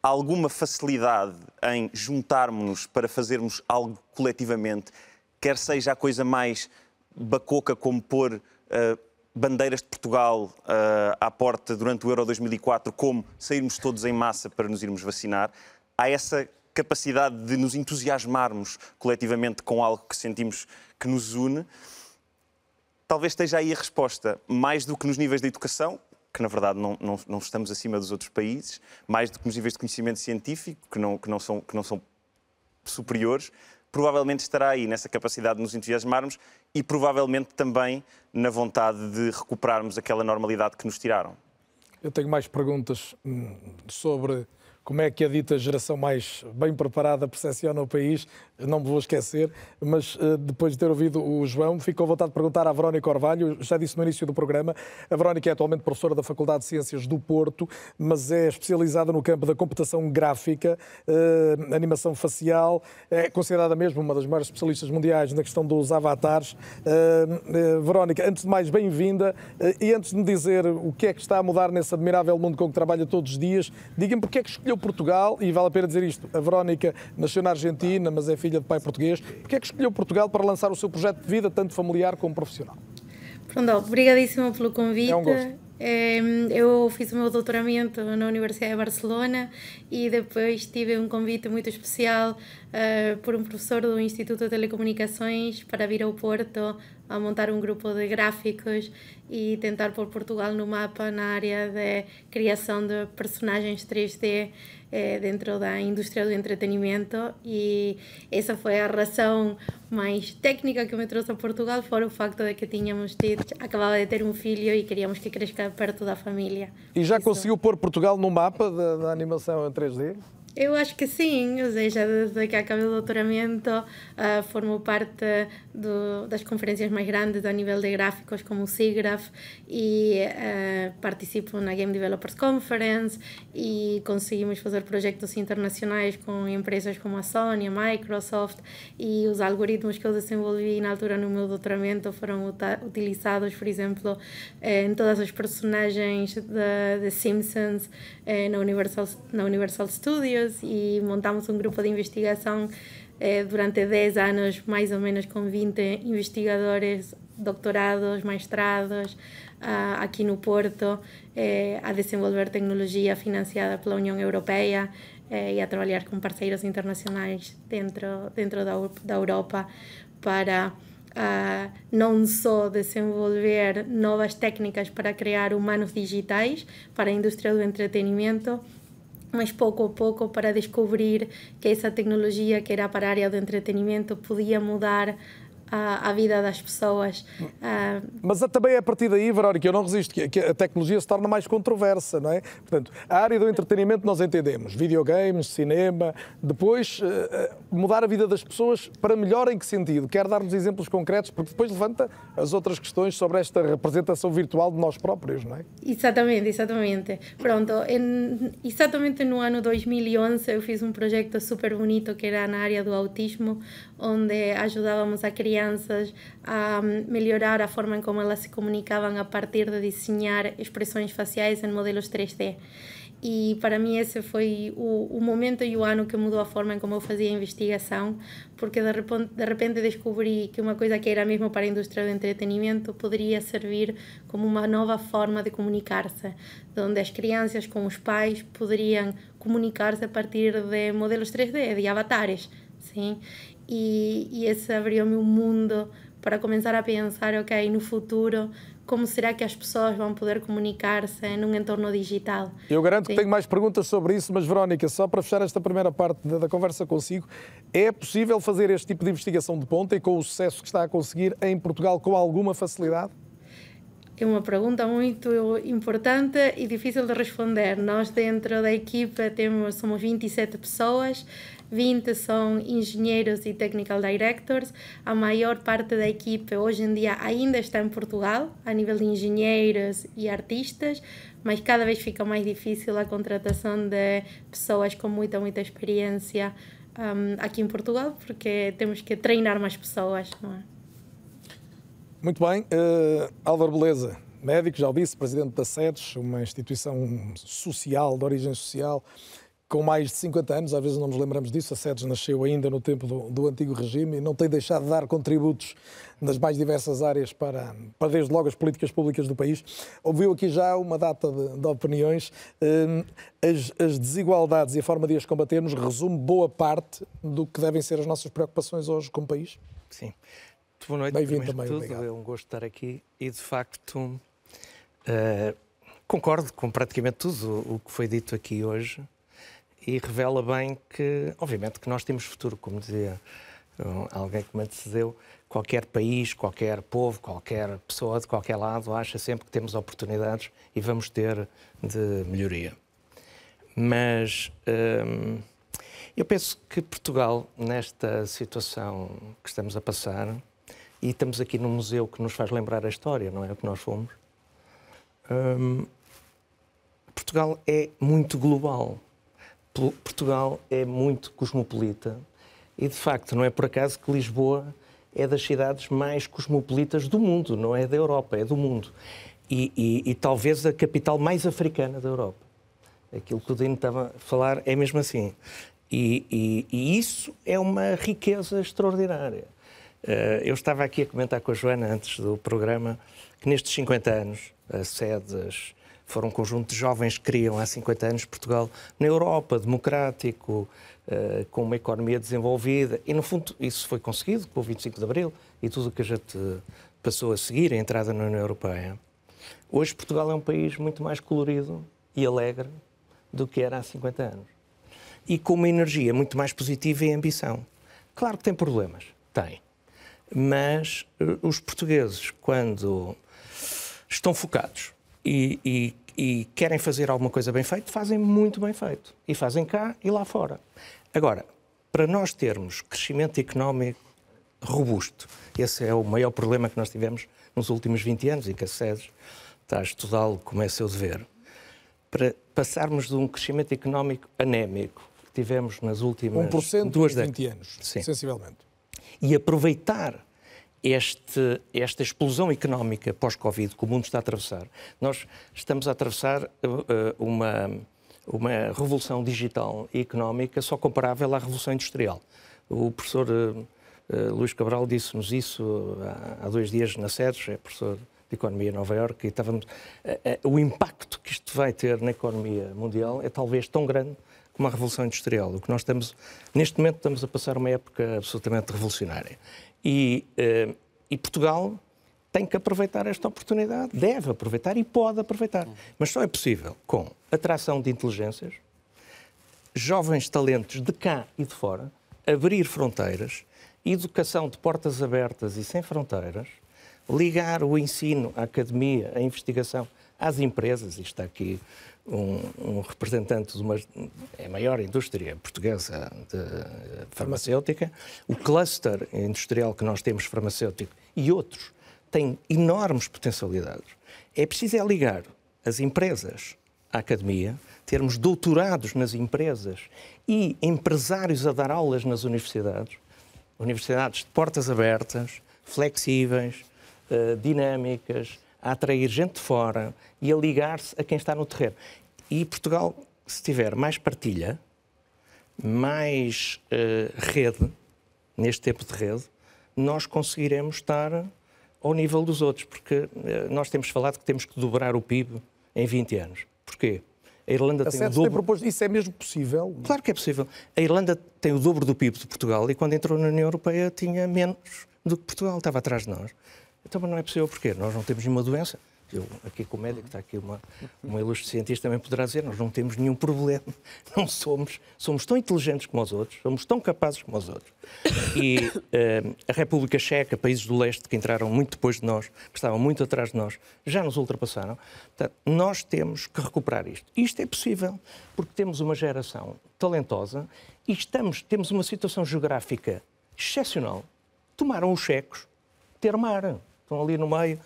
alguma facilidade em juntarmos-nos para fazermos algo coletivamente, quer seja a coisa mais bacoca como pôr uh, bandeiras de Portugal uh, à porta durante o Euro 2004, como sairmos todos em massa para nos irmos vacinar, há essa capacidade de nos entusiasmarmos coletivamente com algo que sentimos que nos une. Talvez esteja aí a resposta, mais do que nos níveis de educação, que na verdade não, não, não estamos acima dos outros países, mais do que nos níveis de conhecimento científico, que não, que não, são, que não são superiores, provavelmente estará aí nessa capacidade de nos entusiasmarmos e provavelmente também na vontade de recuperarmos aquela normalidade que nos tiraram. Eu tenho mais perguntas hum, sobre como é que a dita geração mais bem preparada percepciona o país, não me vou esquecer, mas eh, depois de ter ouvido o João, fico com vontade de perguntar à Verónica Orvalho, já disse no início do programa, a Verónica é atualmente professora da Faculdade de Ciências do Porto, mas é especializada no campo da computação gráfica, eh, animação facial, é considerada mesmo uma das maiores especialistas mundiais na questão dos avatares. Eh, Verónica, antes de mais, bem-vinda, e antes de me dizer o que é que está a mudar nesse admirável mundo com que trabalha todos os dias, diga-me porque é que escolheu escolheu Portugal, e vale a pena dizer isto, a Verónica nasceu na Argentina, mas é filha de pai português, porque é que escolheu Portugal para lançar o seu projeto de vida, tanto familiar como profissional? Pronto, obrigadíssima pelo convite. É um gosto. Eu fiz o meu doutoramento na Universidade de Barcelona e depois tive um convite muito especial uh, por um professor do Instituto de Telecomunicações para vir ao Porto a montar um grupo de gráficos e tentar pôr Portugal no mapa na área de criação de personagens 3D eh, dentro da indústria do entretenimento e essa foi a razão mais técnica que me trouxe a Portugal, fora o facto de que tínhamos tido, acabava de ter um filho e queríamos que cresça perto da família. E já Isso. conseguiu pôr Portugal no mapa da, da animação em 3D? Eu acho que sim, ou seja, desde que acabei o doutoramento, uh, formo parte do, das conferências mais grandes a nível de gráficos como o SIGGRAPH e uh, participo na Game Developers Conference e conseguimos fazer projetos internacionais com empresas como a Sony, a Microsoft e os algoritmos que eu desenvolvi na altura no meu doutoramento foram utilizados, por exemplo, em todas as personagens de, Simpsons eh, na, Universal, na Universal Studios e montamos um grupo de investigação eh, durante 10 anos, mais ou menos com 20 investigadores, doutorados, mestrados, aqui no Porto, eh, a desenvolver tecnologia financiada pela União Europeia eh, e a trabalhar com parceiros internacionais dentro, dentro da, da Europa para uh, não só desenvolver novas técnicas para criar humanos digitais para a indústria do entretenimento, mas pouco a pouco para descobrir que essa tecnologia que era para a área do entretenimento podia mudar à, à vida das pessoas. Uh... Mas também é a partir daí, Verónica, eu não resisto, que, que a tecnologia se torna mais controversa, não é? Portanto, a área do entretenimento nós entendemos, videogames, cinema, depois uh, mudar a vida das pessoas para melhor em que sentido? Quer dar-nos exemplos concretos, porque depois levanta as outras questões sobre esta representação virtual de nós próprios, não é? Exatamente, exatamente. Pronto, em, exatamente no ano 2011 eu fiz um projeto super bonito que era na área do autismo, onde ajudávamos a crianças a melhorar a forma como elas se comunicavam a partir de desenhar expressões faciais em modelos 3D. E para mim esse foi o, o momento e o ano que mudou a forma em como eu fazia a investigação, porque de repente, de repente descobri que uma coisa que era mesmo para a indústria do entretenimento poderia servir como uma nova forma de comunicar-se, onde as crianças com os pais poderiam comunicar-se a partir de modelos 3D, de avatares, sim? E, e esse abriu-me um mundo para começar a pensar, ok, no futuro, como será que as pessoas vão poder comunicar-se num entorno digital? Eu garanto Sim. que tenho mais perguntas sobre isso, mas Verónica, só para fechar esta primeira parte da, da, conversa consigo, é possível fazer este tipo de investigação de ponta e com o sucesso que está a conseguir em Portugal com alguma facilidade? É uma pergunta muito importante e difícil de responder. Nós dentro da equipa temos somos 27 pessoas, 20 são engenheiros e technical directors. A maior parte da equipe hoje em dia ainda está em Portugal, a nível de engenheiros e artistas, mas cada vez fica mais difícil a contratação de pessoas com muita, muita experiência um, aqui em Portugal, porque temos que treinar mais pessoas, não é? Muito bem. Uh, Álvaro Beleza, médico, já o disse, presidente da SEDES, uma instituição social, de origem social com mais de 50 anos, às vezes não nos lembramos disso, a SEDES nasceu ainda no tempo do, do, antigo regime e não tem deixado de dar contributos nas mais diversas áreas para, para desde logo as políticas públicas do país. Ouviu aqui já uma data de, de opiniões. Hum, as, as, desigualdades e a forma de as combatermos resume boa parte do que devem ser as nossas preocupações hoje como país? Sim. Boa noite. Bem-vindo também. Tudo. Obrigado. É um gosto estar aqui e, de facto, uh, concordo com praticamente tudo o que foi dito aqui hoje e revela bem que, obviamente, que nós temos futuro, como dizia alguém que me antecedeu, qualquer país, qualquer povo, qualquer pessoa de qualquer lado acha sempre que temos oportunidades e vamos ter de melhoria. Mas hum, eu penso que Portugal, nesta situação que estamos a passar, e estamos aqui num museu que nos faz lembrar a história, não é o que nós fomos, hum, Portugal é muito global. Portugal é muito cosmopolita e, de facto, não é por acaso que Lisboa é das cidades mais cosmopolitas do mundo, não é da Europa, é do mundo. E, e, e talvez a capital mais africana da Europa. Aquilo que o Dino estava a falar é mesmo assim. E, e isso é uma riqueza extraordinária. Uh, eu estava aqui a comentar com a Joana antes do programa que nestes 50 anos, a SEDES, foram um conjunto de jovens que criam há 50 anos Portugal na Europa, democrático, uh, com uma economia desenvolvida. E, no fundo, isso foi conseguido com o 25 de Abril e tudo o que a gente passou a seguir, a entrada na União Europeia. Hoje, Portugal é um país muito mais colorido e alegre do que era há 50 anos. e com uma energia muito mais positiva e ambição. Claro que tem problemas, tem. Mas uh, os portugueses, quando estão focados e, e, e querem fazer alguma coisa bem feita, fazem muito bem feito. E fazem cá e lá fora. Agora, para nós termos crescimento económico robusto, esse é o maior problema que nós tivemos nos últimos 20 anos e que a SES está a estudá-lo como é seu dever. Para passarmos de um crescimento económico anémico que tivemos nas últimas 1% duas décadas. 20 anos, Sim. sensivelmente. E aproveitar este, esta explosão económica pós-Covid que o mundo está a atravessar. Nós estamos a atravessar uh, uma, uma revolução digital e económica só comparável à revolução industrial. O professor uh, Luís Cabral disse-nos isso há, dois dias na SEDES, é professor de Economia em Nova Iorque, e estávamos, o impacto que isto vai ter na economia mundial é talvez tão grande como a Revolução Industrial. O que nós estamos, neste momento, estamos a passar uma época absolutamente revolucionária. E, uh, e Portugal tem que aproveitar esta oportunidade, deve aproveitar e pode aproveitar. Mas só é possível com atração de inteligências, jovens talentos de cá e de fora, abrir fronteiras, educação de portas abertas e sem fronteiras, ligar o ensino, a academia, a investigação às empresas, e está aqui um, um, representante de uma é a maior indústria portuguesa de farmacêutica, o cluster industrial que nós temos farmacêutico e outros têm enormes potencialidades. É preciso é ligar as empresas à academia, termos doutorados nas empresas e empresários a dar aulas nas universidades, universidades de portas abertas, flexíveis, uh, dinâmicas, a atrair gente de fora e a ligar-se a quem está no terreno. E Portugal, se tiver mais partilha, mais uh, rede, neste tempo de rede, nós conseguiremos estar ao nível dos outros, porque uh, nós temos falado que temos que dobrar o PIB em 20 anos. Porquê? A Irlanda a tem o dobro... Tem proposto... Isso é mesmo possível? Claro que é possível. A Irlanda tem o dobro do PIB de Portugal e quando entrou na União Europeia tinha menos do que Portugal, estava atrás de nós. Então, mas não é possível porquê? Nós não temos nenhuma doença. Eu, aqui com o médico, está aqui uma, uma ilustre cientista também poderá dizer, nós não temos nenhum problema, (laughs) não somos, somos tão inteligentes como os outros, somos tão capazes como os outros. E uh, a República Checa, países do leste que entraram muito depois de nós, que estavam muito atrás de nós, já nos ultrapassaram. Portanto, nós temos que recuperar isto. Isto é possível porque temos uma geração talentosa e estamos, temos uma situação geográfica excepcional. Tomaram os checos ter mar estão ali no meio,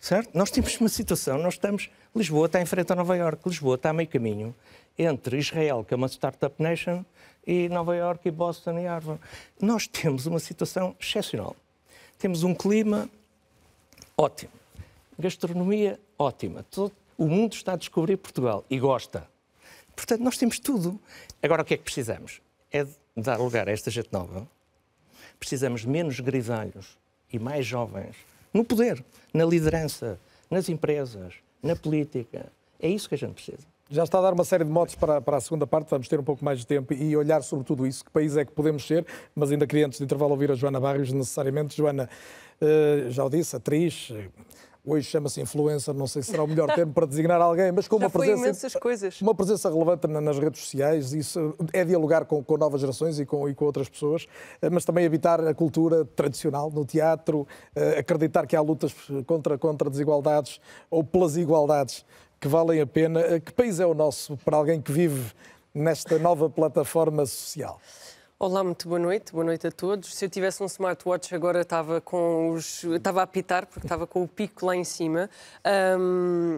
certo? Nós temos uma situação, nós estamos, Lisboa está em frente a Nova Iorque, Lisboa está a meio caminho entre Israel, que é uma startup nation, e Nova Iorque, e Boston e Harvard. Nós temos uma situação excepcional. Temos um clima ótimo, gastronomia ótima. Todo, o mundo está a descobrir Portugal e gosta. Portanto, nós temos tudo. Agora, o que é que precisamos? É dar lugar a esta gente nova. Precisamos de menos grisalhos e mais jovens no poder, na liderança, nas empresas, na política. É isso que a gente precisa. Já está a dar uma série de motos para, para a segunda parte, vamos ter um pouco mais de tempo e olhar sobre tudo isso, que país é que podemos ser, mas ainda queria antes de intervalo ouvir a Joana Barrios necessariamente. Joana, eh, já o disse, atriz, hoje chama-se influencer, não sei se será o melhor termo para designar alguém, mas com uma presença, uma presença relevante nas redes sociais, isso é dialogar com, com novas gerações e com, e com outras pessoas, eh, mas também habitar a cultura tradicional no teatro, eh, acreditar que há lutas contra, contra desigualdades ou pelas igualdades que valem a pena. Eh, que país é o nosso para alguém que vive nesta nova plataforma social? Olá, muito boa noite, boa noite a todos. Se eu tivesse um smartwatch agora estava com os. estava a apitar porque estava com o pico lá em cima. Um,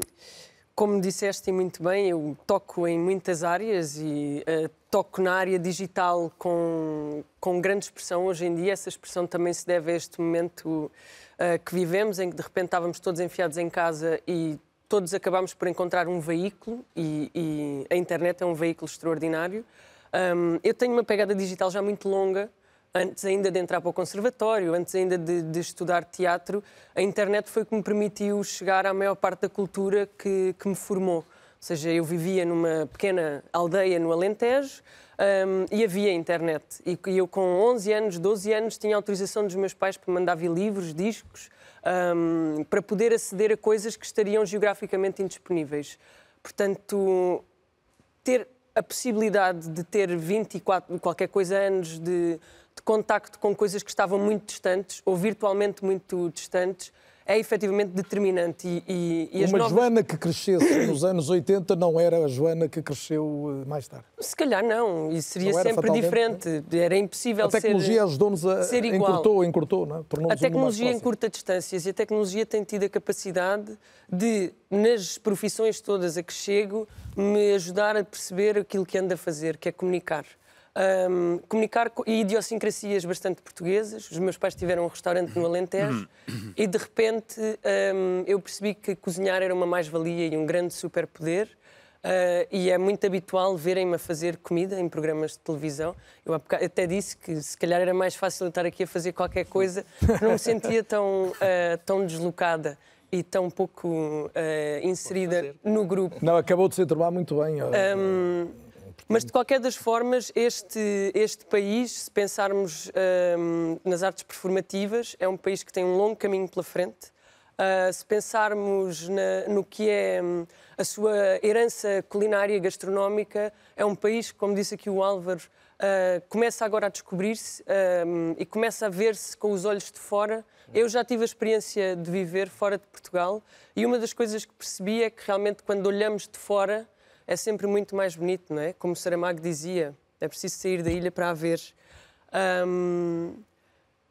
como disseste muito bem, eu toco em muitas áreas e uh, toco na área digital com, com grande expressão hoje em dia. Essa expressão também se deve a este momento uh, que vivemos, em que de repente estávamos todos enfiados em casa e todos acabámos por encontrar um veículo e, e a internet é um veículo extraordinário. Um, eu tenho uma pegada digital já muito longa, antes ainda de entrar para o conservatório, antes ainda de, de, estudar teatro, a internet foi que me permitiu chegar à maior parte da cultura que, que me formou. Ou seja, eu vivia numa pequena aldeia no Alentejo um, e havia internet. E eu, com 11 anos, 12 anos, tinha autorização dos meus pais para mandar vir livros, discos, um, para poder aceder a coisas que estariam geograficamente indisponíveis. Portanto, ter a possibilidade de ter 24, qualquer coisa, anos de, de contacto com coisas que estavam muito distantes ou virtualmente muito distantes é efetivamente determinante. E, e, e Uma novas... Joana que crescesse nos anos 80 não era a Joana que cresceu eh, mais tarde? Se calhar não, e seria sempre diferente. Era impossível ser A tecnologia ajudou-nos a... Ser igual. Encurtou, encurtou, não é? A tecnologia encurta distâncias e a tecnologia tem tido a capacidade de, nas profissões todas a que chego, me ajudar a perceber aquilo que ando a fazer, que é comunicar um, comunicar e idiosincrasias bastante portuguesas. Os meus pais tiveram um restaurante no Alentejo e de repente um, eu percebi que cozinhar era uma mais-valia e um grande superpoder. Uh, e é muito habitual verem-me a fazer comida em programas de televisão. Eu até disse que se calhar era mais fácil estar aqui a fazer qualquer coisa, não me sentia tão, uh, tão deslocada e tão pouco uh, inserida no grupo. Não, acabou de se enturmar muito bem. Um, mas, de qualquer das formas, este, este país, se pensarmos um, nas artes performativas, é um país que tem um longo caminho pela frente. Uh, se pensarmos na, no que é um, a sua herança culinária e gastronómica, é um país, como disse aqui o Álvaro, uh, começa agora a descobrir-se um, e começa a ver-se com os olhos de fora. Eu já tive a experiência de viver fora de Portugal e uma das coisas que percebi é que realmente quando olhamos de fora é sempre muito mais bonito, não é? Como Saramago dizia, é preciso sair da ilha para a ver. Um,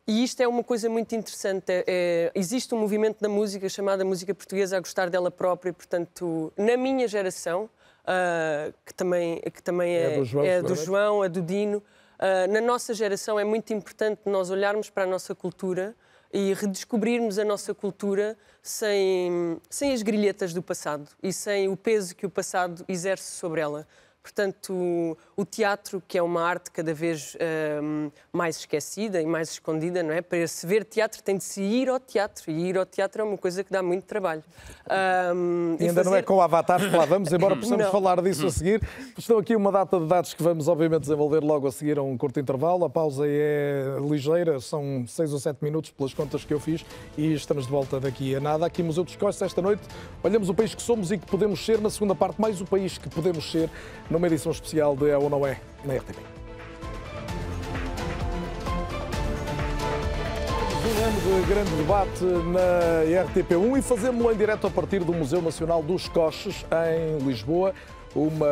e isto é uma coisa muito interessante. É, é, existe um movimento da música chamado música portuguesa a gostar dela própria, portanto, na minha geração, uh, que também, que também é, é do João, é do, João, é do Dino, uh, na nossa geração é muito importante nós olharmos para a nossa cultura e redescobrirmos a nossa cultura sem, sem as grilhetas do passado e sem o peso que o passado exerce sobre ela. Portanto, o teatro, que é uma arte cada vez um, mais esquecida e mais escondida, não é? Para se ver teatro tem de se ir ao teatro e ir ao teatro é uma coisa que dá muito trabalho. Um, e ainda fazer... não é com o Avatar que lá vamos, embora (laughs) possamos não. falar disso a seguir. Estão aqui uma data de dados que vamos obviamente desenvolver logo a seguir a um curto intervalo. A pausa é ligeira, são seis ou sete minutos pelas contas que eu fiz e estamos de volta daqui a nada. Aqui Museu dos Costas esta noite olhamos o país que somos e que podemos ser, na segunda parte mais o país que podemos ser numa edição especial de É ou Não É na RTP. Um ano de grande debate na RTP1 e fazemos-lo em direto a partir do Museu Nacional dos Coches, em Lisboa uma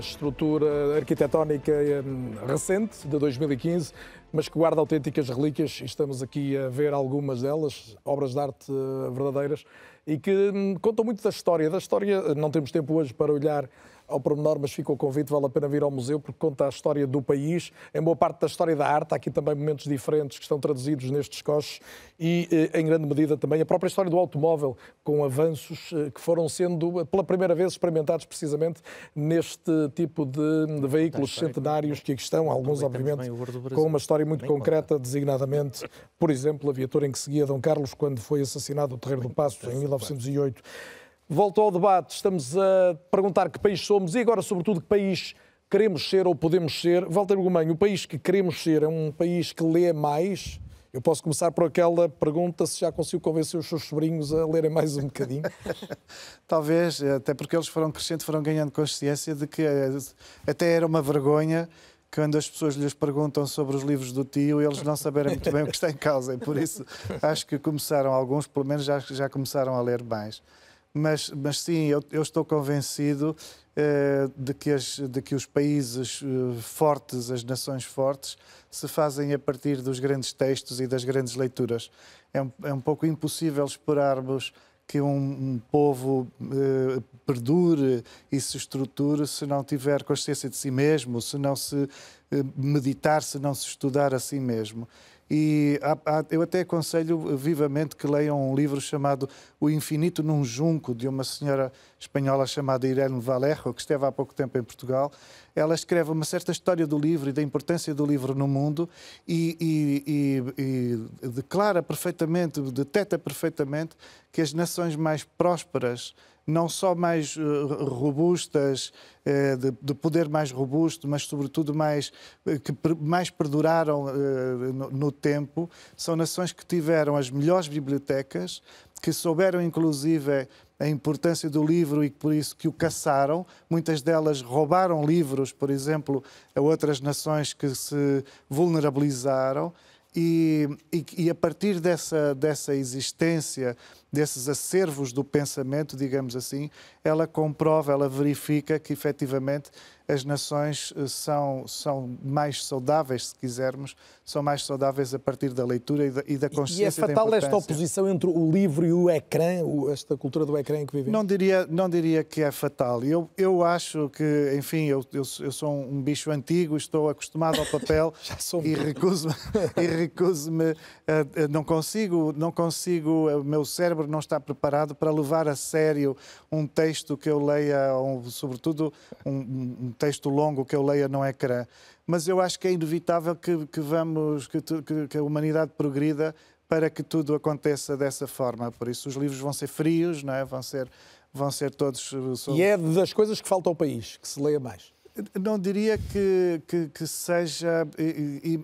estrutura arquitetónica hum, recente, de 2015, mas que guarda autênticas relíquias, estamos aqui a ver algumas delas, obras de arte eh, verdadeiras, e que hum, contam muito da história. Da história, não temos tempo hoje para olhar ao pormenor, mas fica o convite, vale a pena vir ao museu porque conta a história do país, em boa parte da história da arte, há aqui também momentos diferentes que estão traduzidos nestes coches e, eh, em grande medida, também a própria história do automóvel, com avanços eh, que foram sendo, pela primeira vez, experimentados precisamente neste tipo de, de veículos centenários que aqui estão, alguns, obviamente, com uma história muito concreta, designadamente, por exemplo, a viatura em que seguia Dom Carlos quando foi assassinado no Terreiro do Passo, em 1908. Volto ao debate, estamos a perguntar que país somos e agora, sobretudo, que país queremos ser ou podemos ser. Walter Gomes, o país que queremos ser é um país que lê mais? Eu posso começar por aquela pergunta se já conseguiu convencer os seus sobrinhos a lerem mais um bocadinho. (laughs) Talvez, até porque eles foram crescendo, foram ganhando consciência de que eh, até era uma vergonha quando as pessoas lhes perguntam sobre os livros do tio, eles não saberem muito bem o que está em causa. E por isso acho que começaram, alguns pelo menos já, já começaram a ler mais mas, mas sim, eu, eu estou convencido uh, de, que as, de que os países uh, fortes, as nações fortes, se fazem a partir dos grandes textos e das grandes leituras. É um, é um pouco impossível esperarmos que um, um povo uh, perdure e se estruture se não tiver consciência de si mesmo, se não se meditar, se não se estudar a si mesmo. E há, há, eu até aconselho vivamente que leiam um livro chamado O Infinito num Junco, de uma senhora espanhola chamada Irene Valerro, que esteve há pouco tempo em Portugal. Ela escreve uma certa história do livro e da importância do livro no mundo e, e, e, e declara perfeitamente, deteta perfeitamente que as nações mais prósperas não só mais uh, robustas, uh, de, de, poder mais robusto, mas sobretudo mais, uh, que mais perduraram no, no, tempo, são nações que tiveram as melhores bibliotecas, que souberam inclusive a importância do livro e por isso que o caçaram. Muitas delas roubaram livros, por exemplo, a outras nações que se vulnerabilizaram. E, e, e, a partir dessa, dessa existência, desses acervos do pensamento, digamos assim, ela comprova, ela verifica que efetivamente as nações eh, são, são mais saudáveis, se quisermos, são mais saudáveis a partir da leitura e da, e da consciência. E é fatal esta oposição entre o livro e o ecrã, esta cultura do ecrã em que vivemos? Não diria, não diria que é fatal. Eu, eu acho que, enfim, eu, eu, eu sou um bicho antigo, estou acostumado ao papel (laughs) e recuso-me, e recuso-me não consigo, não consigo, o meu cérebro não está preparado para levar a sério um texto que eu leia, um, sobretudo um, um texto longo que eu leia no ecrã. Mas eu acho que é inevitável que, que vamos, que, que, que a humanidade progrida para que tudo aconteça dessa forma. Por isso, os livros vão ser frios, não é? vão, ser, vão ser todos. E é das coisas que falta ao país, que se leia mais. Não diria que, que, que, seja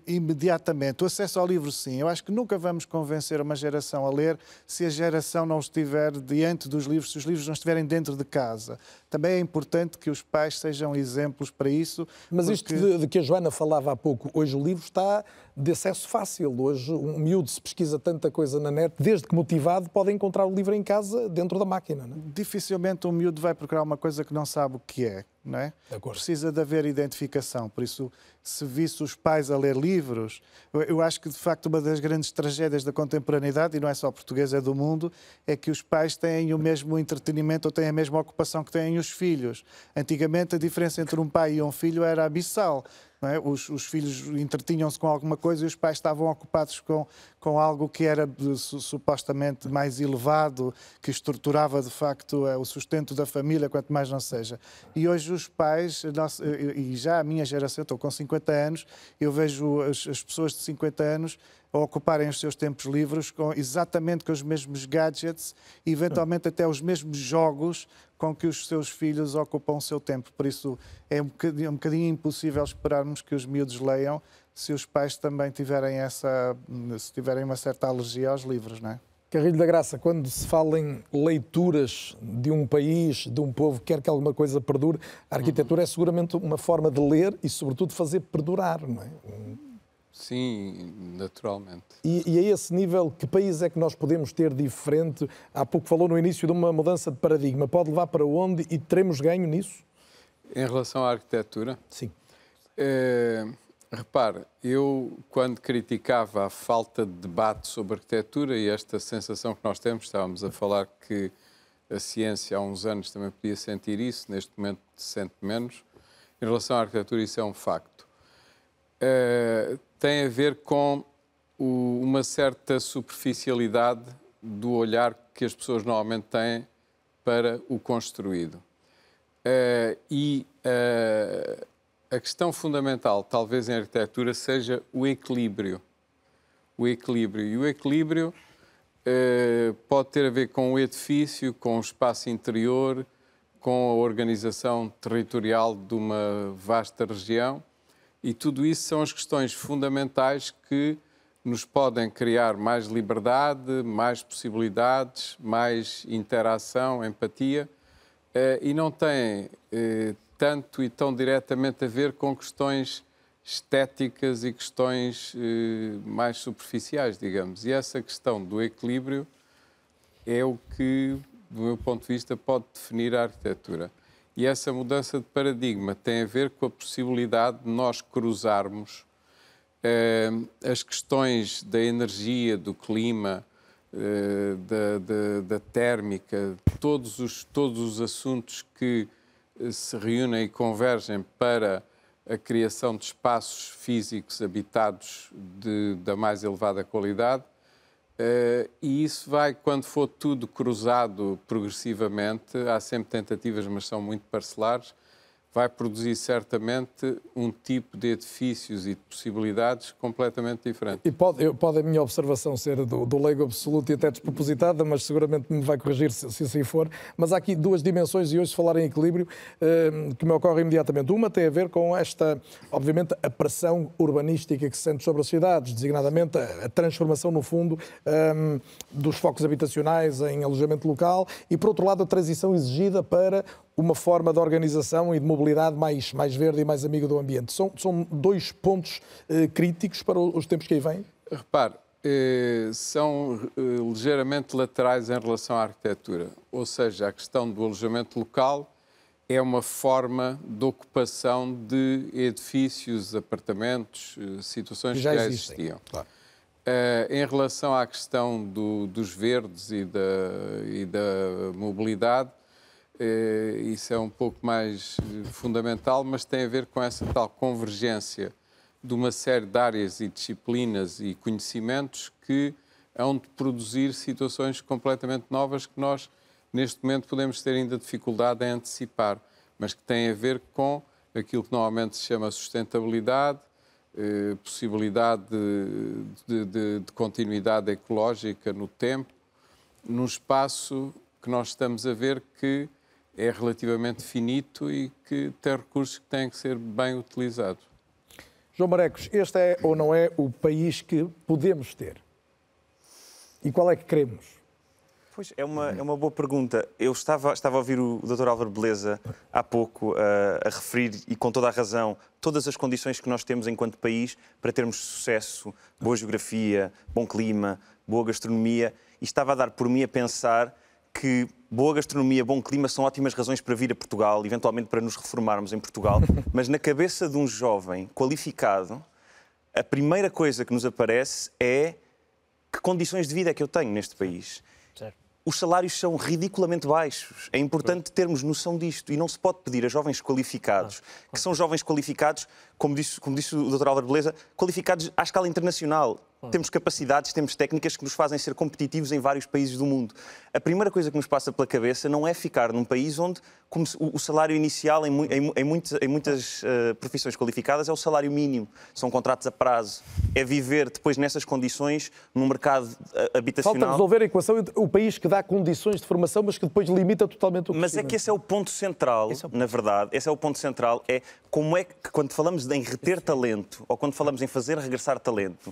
imediatamente. O acesso ao livro, sim. Eu acho que nunca vamos convencer uma geração a ler se a geração não estiver diante dos livros, se os livros não estiverem dentro de casa. Também é importante que os pais sejam exemplos para isso. Mas porque... isto de, de, que a Joana falava há pouco, hoje o livro está de acesso fácil. Hoje um miúdo se pesquisa tanta coisa na net, desde que motivado pode encontrar o livro em casa, dentro da máquina. Não é? Dificilmente um miúdo vai procurar uma coisa que não sabe o que é não é? Precisa de haver identificação. Por isso, se visse os pais a ler livros, eu acho que de facto uma das grandes tragédias da contemporaneidade, e não é só portuguesa, é do mundo, é que os pais têm o mesmo entretenimento ou têm a mesma ocupação que têm os filhos. Antigamente a diferença entre um pai e um filho era abissal. É? Os, os, filhos entretinham-se com alguma coisa e os pais estavam ocupados com, com algo que era supostamente mais elevado, que estruturava de facto é, o sustento da família, quanto mais não seja. E hoje os pais, e já a minha geração, estou com 50 anos, eu vejo as, as pessoas de 50 anos a ocuparem os seus tempos livres com exatamente com os mesmos gadgets, eventualmente até os mesmos jogos com que os seus filhos ocupam o seu tempo. Por isso é um bocadinho, um bocadinho impossível esperarmos que os miúdos leiam se os pais também tiverem essa, se tiverem uma certa alergia aos livros, não é? Carrilho da Graça, quando se fala em leituras de um país, de um povo que quer que alguma coisa perdure, a arquitetura uhum. é seguramente uma forma de ler e, sobretudo, fazer perdurar, não é? Sim, naturalmente. E, e, a esse nível, que país é que nós podemos ter diferente? Há pouco falou no início de uma mudança de paradigma. Pode levar para onde e teremos ganho nisso? Em relação à arquitetura? Sim. É, repare, eu quando criticava a falta de debate sobre arquitetura e esta sensação que nós temos, estávamos a falar que a ciência há uns anos também podia sentir isso, neste momento sente menos. Em relação à arquitetura, isso é um facto. É, tem a ver com o, uma certa superficialidade do olhar que as pessoas normalmente têm para o construído. Uh, e uh, a questão fundamental, talvez em arquitetura, seja o equilíbrio. O equilíbrio. E o equilíbrio uh, pode ter a ver com o edifício, com o espaço interior, com a organização territorial de uma vasta região e tudo isso são as questões fundamentais que nos podem criar mais liberdade, mais possibilidades, mais interação, empatia, eh, e não têm eh, tanto e tão diretamente a ver com questões estéticas e questões eh, mais superficiais, digamos. E essa questão do equilíbrio é o que, do meu ponto de vista, pode definir a arquitetura. E essa mudança de paradigma tem a ver com a possibilidade de nós cruzarmos eh, as questões da energia, do clima, eh, da, da, da, térmica, todos os, todos os assuntos que eh, se reúnem e convergem para a criação de espaços físicos habitados de, da mais elevada qualidade, Uh, e isso vai, quando for tudo cruzado progressivamente, há sempre tentativas, mas são muito parcelares, vai produzir certamente um tipo de edifícios e de possibilidades completamente diferente. E pode, pode a minha observação ser do, do leigo absoluto e até despropositada, mas seguramente me vai corrigir se, se assim for. Mas há aqui duas dimensões, e hoje, falar em equilíbrio, eh, que me ocorre imediatamente. Uma tem a ver com esta, obviamente, a pressão urbanística que se sente sobre as cidades, designadamente a, a transformação, no fundo, eh, dos focos habitacionais em alojamento local, e, por outro lado, a transição exigida para uma forma de organização e de mobilidade mais, mais verde e mais amiga do ambiente. São, são dois pontos eh, críticos para os tempos que aí vêm? Repare, eh, são eh, ligeiramente laterais em relação à arquitetura. Ou seja, a questão do alojamento local é uma forma de ocupação de edifícios, apartamentos, eh, situações que já, já existiam. Claro. Uh, em relação à questão do, dos verdes e da, e da mobilidade, isso é um pouco mais eh, fundamental, mas tem a ver com essa tal convergência de uma série de áreas e disciplinas e conhecimentos que hão de produzir situações completamente novas que nós, neste momento, podemos ter ainda dificuldade em antecipar, mas que têm a ver com aquilo que normalmente se chama sustentabilidade, eh, possibilidade de, de, de, de continuidade ecológica no tempo, num espaço que nós estamos a ver que é relativamente finito e que tem recursos que têm que ser bem utilizados. João Marecos, este é ou não é o país que podemos ter? E qual é que queremos? Pois, é uma, é uma boa pergunta. Eu estava, estava a ouvir o Dr. Álvaro Beleza há pouco a, a referir, e com toda a razão, todas as condições que nós temos enquanto país para termos sucesso, boa geografia, bom clima, boa gastronomia, e estava a dar por mim a pensar que boa gastronomia, bom clima são ótimas razões para vir a Portugal, eventualmente para nos reformarmos em Portugal, (laughs) mas na cabeça de um jovem qualificado, a primeira coisa que nos aparece é que condições de vida é que eu tenho neste país. Certo. Os salários são ridiculamente baixos. É importante termos noção disto e não se pode pedir a jovens qualificados, que são jovens qualificados, como disse, como disse o Dr. Álvaro Beleza, qualificados à escala internacional. Temos capacidades, temos técnicas que nos fazem ser competitivos em vários países do mundo. A primeira coisa que nos passa pela cabeça não é ficar num país onde o salário inicial, em, em, em muitas, em muitas uh, profissões qualificadas, é o salário mínimo. São contratos a prazo. É viver depois nessas condições num mercado uh, habitacional. Falta resolver a equação o país que dá condições de formação, mas que depois limita totalmente o Mas é que esse é o ponto central, é o... na verdade. Esse é o ponto central. É como é que, quando falamos em reter talento, ou quando falamos em fazer regressar talento,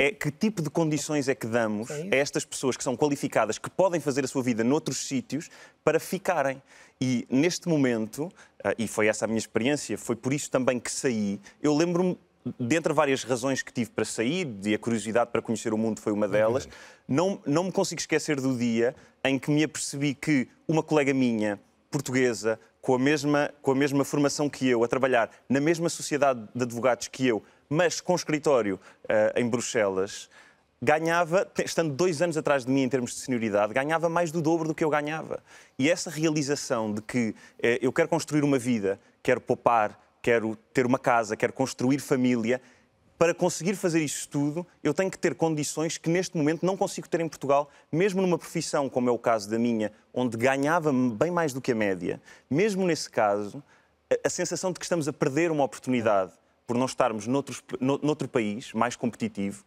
é que tipo de condições é que damos é a estas pessoas que são qualificadas, que podem fazer a sua vida noutros sítios, para ficarem. E neste momento, ah, e foi essa a minha experiência, foi por isso também que saí, eu lembro-me dentre várias razões que tive para sair, e a curiosidade para conhecer o mundo foi uma delas, não, não me consigo esquecer do dia em que me apercebi que uma colega minha, portuguesa, com a mesma, com a mesma formação que eu, a trabalhar na mesma sociedade de advogados que eu, mas com escritório uh, em Bruxelas, ganhava, estando dois anos atrás de mim em termos de senioridade, ganhava mais do dobro do que eu ganhava. E essa realização de que uh, eu quero construir uma vida, quero poupar, quero ter uma casa, quero construir família, para conseguir fazer isso tudo, eu tenho que ter condições que neste momento não consigo ter em Portugal, mesmo numa profissão como é o caso da minha, onde ganhava bem mais do que a média. Mesmo nesse caso, a, sensação de que estamos a perder uma oportunidade por não estarmos noutros, noutro país mais competitivo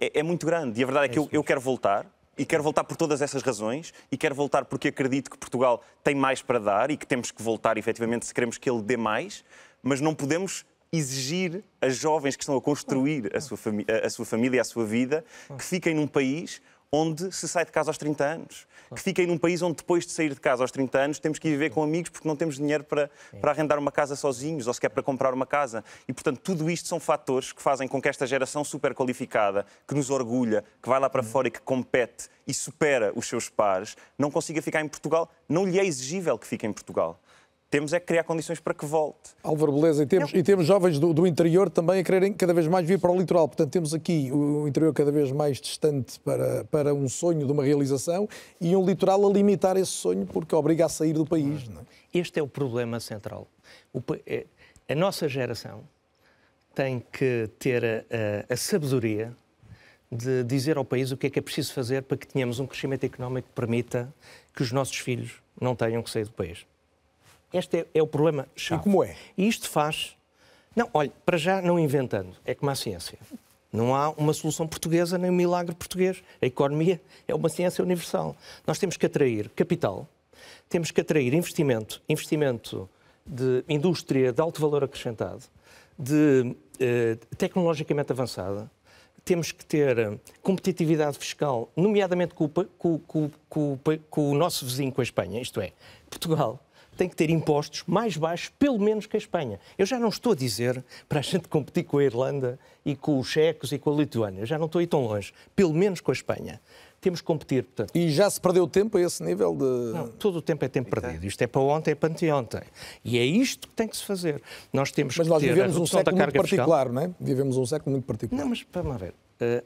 é, é, muito grande. E a verdade é que eu, eu quero voltar, e quero voltar por todas essas razões e quero voltar porque acredito que Portugal tem mais para dar e que temos que voltar efetivamente se queremos que ele dê mais, mas não podemos exigir a jovens que estão a construir a sua, a sua família, a sua vida, que fiquem num país onde se sai de casa aos 30 anos. Que fiquem num país onde depois de sair de casa aos 30 anos temos que ir viver com amigos porque não temos dinheiro para, para arrendar uma casa sozinhos ou sequer para comprar uma casa. E, portanto, tudo isto são fatores que fazem com que esta geração super qualificada, que nos orgulha, que vai lá para fora e que compete e supera os seus pares, não consiga ficar em Portugal. Não lhe é exigível que fique em Portugal temos é que criar condições para que volte. Álvaro Beleza, e temos, e temos jovens do, do, interior também a quererem cada vez mais vir para o litoral. Portanto, temos aqui o interior cada vez mais distante para, para um sonho de uma realização e um litoral a limitar esse sonho porque obriga a sair do país. Não é? Este é o problema central. O, é, a nossa geração tem que ter a, a, a sabedoria de dizer ao país o que é que é preciso fazer para que tenhamos um crescimento económico que permita que os nossos filhos não tenham que sair do país. Este é, é o problema chave. E como é? E isto faz... Não, olha, para já não inventando, é como a ciência. Não há uma solução portuguesa nem um milagre português. A economia é uma ciência universal. Nós temos que atrair capital, temos que atrair investimento, investimento de indústria de alto valor acrescentado, de eh, tecnologicamente avançada, temos que ter eh, competitividade fiscal, nomeadamente com com, com, com o nosso vizinho, com a Espanha, isto é, Portugal tem que ter impostos mais baixos, pelo menos que a Espanha. Eu já não estou a dizer para a gente competir com a Irlanda e com os checos e com a Lituânia. Eu já não estou aí tão longe. Pelo menos com a Espanha. Temos que competir, portanto. E já se perdeu tempo a esse nível de. Não, todo o tempo é tempo perdido. Isto é para ontem, é para anteontem. E é isto que tem que se fazer. Nós temos mas que nós ter vivemos a um século muito particular, fiscal. não é? Vivemos um século muito particular. Não, mas vamos ver. Uh,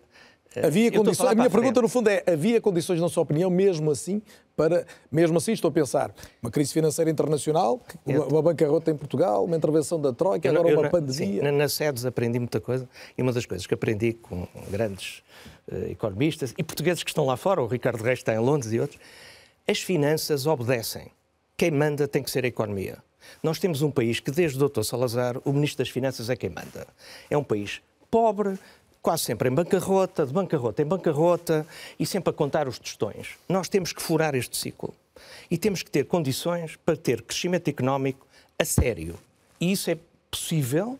Havia a condições, a, a minha pergunta no fundo é, havia condições na sua opinião mesmo assim para, mesmo assim estou a pensar, uma crise financeira internacional, uma, uma bancarrota em Portugal, uma intervenção da Troika, agora eu, uma pandemia. Sim, na SEDES aprendi muita coisa e uma das coisas que aprendi com grandes uh, economistas e portugueses que estão lá fora, o Ricardo Reis está em Londres e outros, as finanças obedecem. Quem manda tem que ser a economia. Nós temos um país que desde o Dr. Salazar, o Ministro das Finanças é quem manda. É um país pobre, quase sempre em bancarrota, de bancarrota em bancarrota e sempre a contar os tostões. Nós temos que furar este ciclo e temos que ter condições para ter crescimento económico a sério. E isso é possível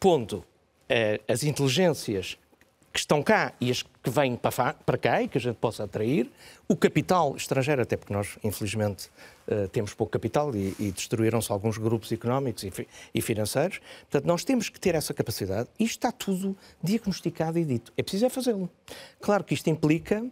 pondo eh, as inteligências que estão cá e as que vêm para cá e que a gente possa atrair, o capital estrangeiro, até porque nós, infelizmente, uh, temos pouco capital e, destruíram-se alguns grupos económicos e, e, financeiros. Portanto, nós temos que ter essa capacidade e está tudo diagnosticado e dito. É preciso é fazê-lo. Claro que isto implica,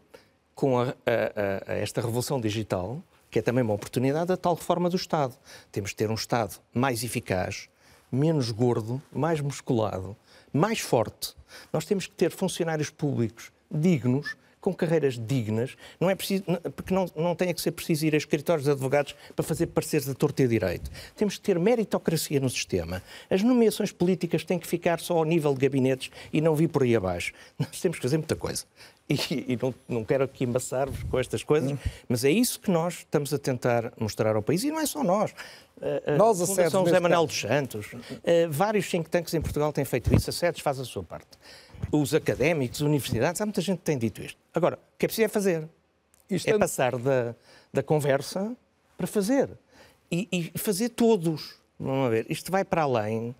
com a, a, a esta revolução digital, que é também uma oportunidade, a tal reforma do Estado. Temos que ter um Estado mais eficaz, menos gordo, mais musculado, mais forte. Nós temos que ter funcionários públicos dignos, com carreiras dignas, não é preciso, porque não, não tem que ser preciso ir a escritórios de advogados para fazer pareceres da torta e direito. Temos que ter meritocracia no sistema. As nomeações políticas têm que ficar só ao nível de gabinetes e não vir por aí abaixo. (laughs) Nós temos que fazer muita coisa. E, e não, não, quero aqui amassar-vos com estas coisas, mas é isso que nós estamos a tentar mostrar ao país. E não é só nós. Nós, a Fundação José Manuel dos Santos, vários think tanks em Portugal têm feito isso. A SEDES faz a sua parte. Os académicos, universidades, há muita gente que tem dito isto. Agora, o que é preciso é fazer. É, passar da, da conversa para fazer. E, e fazer todos. Vamos ver. Isto vai para além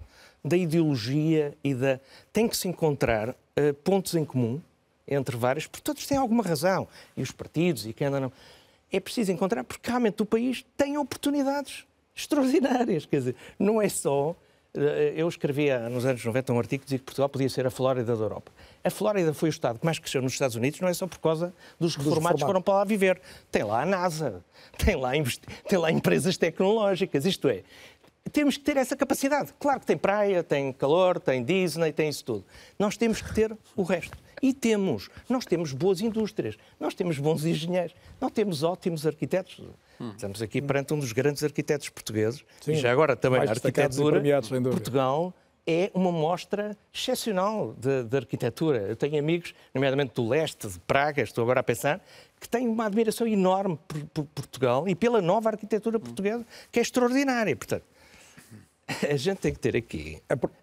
da ideologia e da. Tem que se encontrar uh, pontos em comum entre vários, porque todos têm alguma razão. E os partidos e quem anda não. É preciso encontrar, porque realmente o país tem oportunidades extraordinárias. Quer dizer, não é só. Eh, eu escrevia nos anos 90 um artigo que dizia que Portugal podia ser a Flórida da Europa. A Flórida foi o Estado que mais cresceu nos Estados Unidos, não é só por causa dos reformados que foram para lá viver. Tem lá a NASA, tem lá, tem lá empresas tecnológicas, isto é. Temos que ter essa capacidade. Claro que tem praia, tem calor, tem Disney, tem isso tudo. Nós temos que ter o resto. E temos. Nós temos boas indústrias, nós temos bons engenheiros, nós temos ótimos arquitetos. Hum. Estamos aqui perante um dos grandes arquitetos portugueses. Sim, e já agora também a arquitetura. Portugal é uma mostra excepcional de, de, arquitetura. Eu tenho amigos, nomeadamente do leste, de Praga, estou agora a pensar, que têm uma admiração enorme por, por Portugal e pela nova arquitetura portuguesa, que é extraordinária. Portanto, (laughs) a gente tem que ter aqui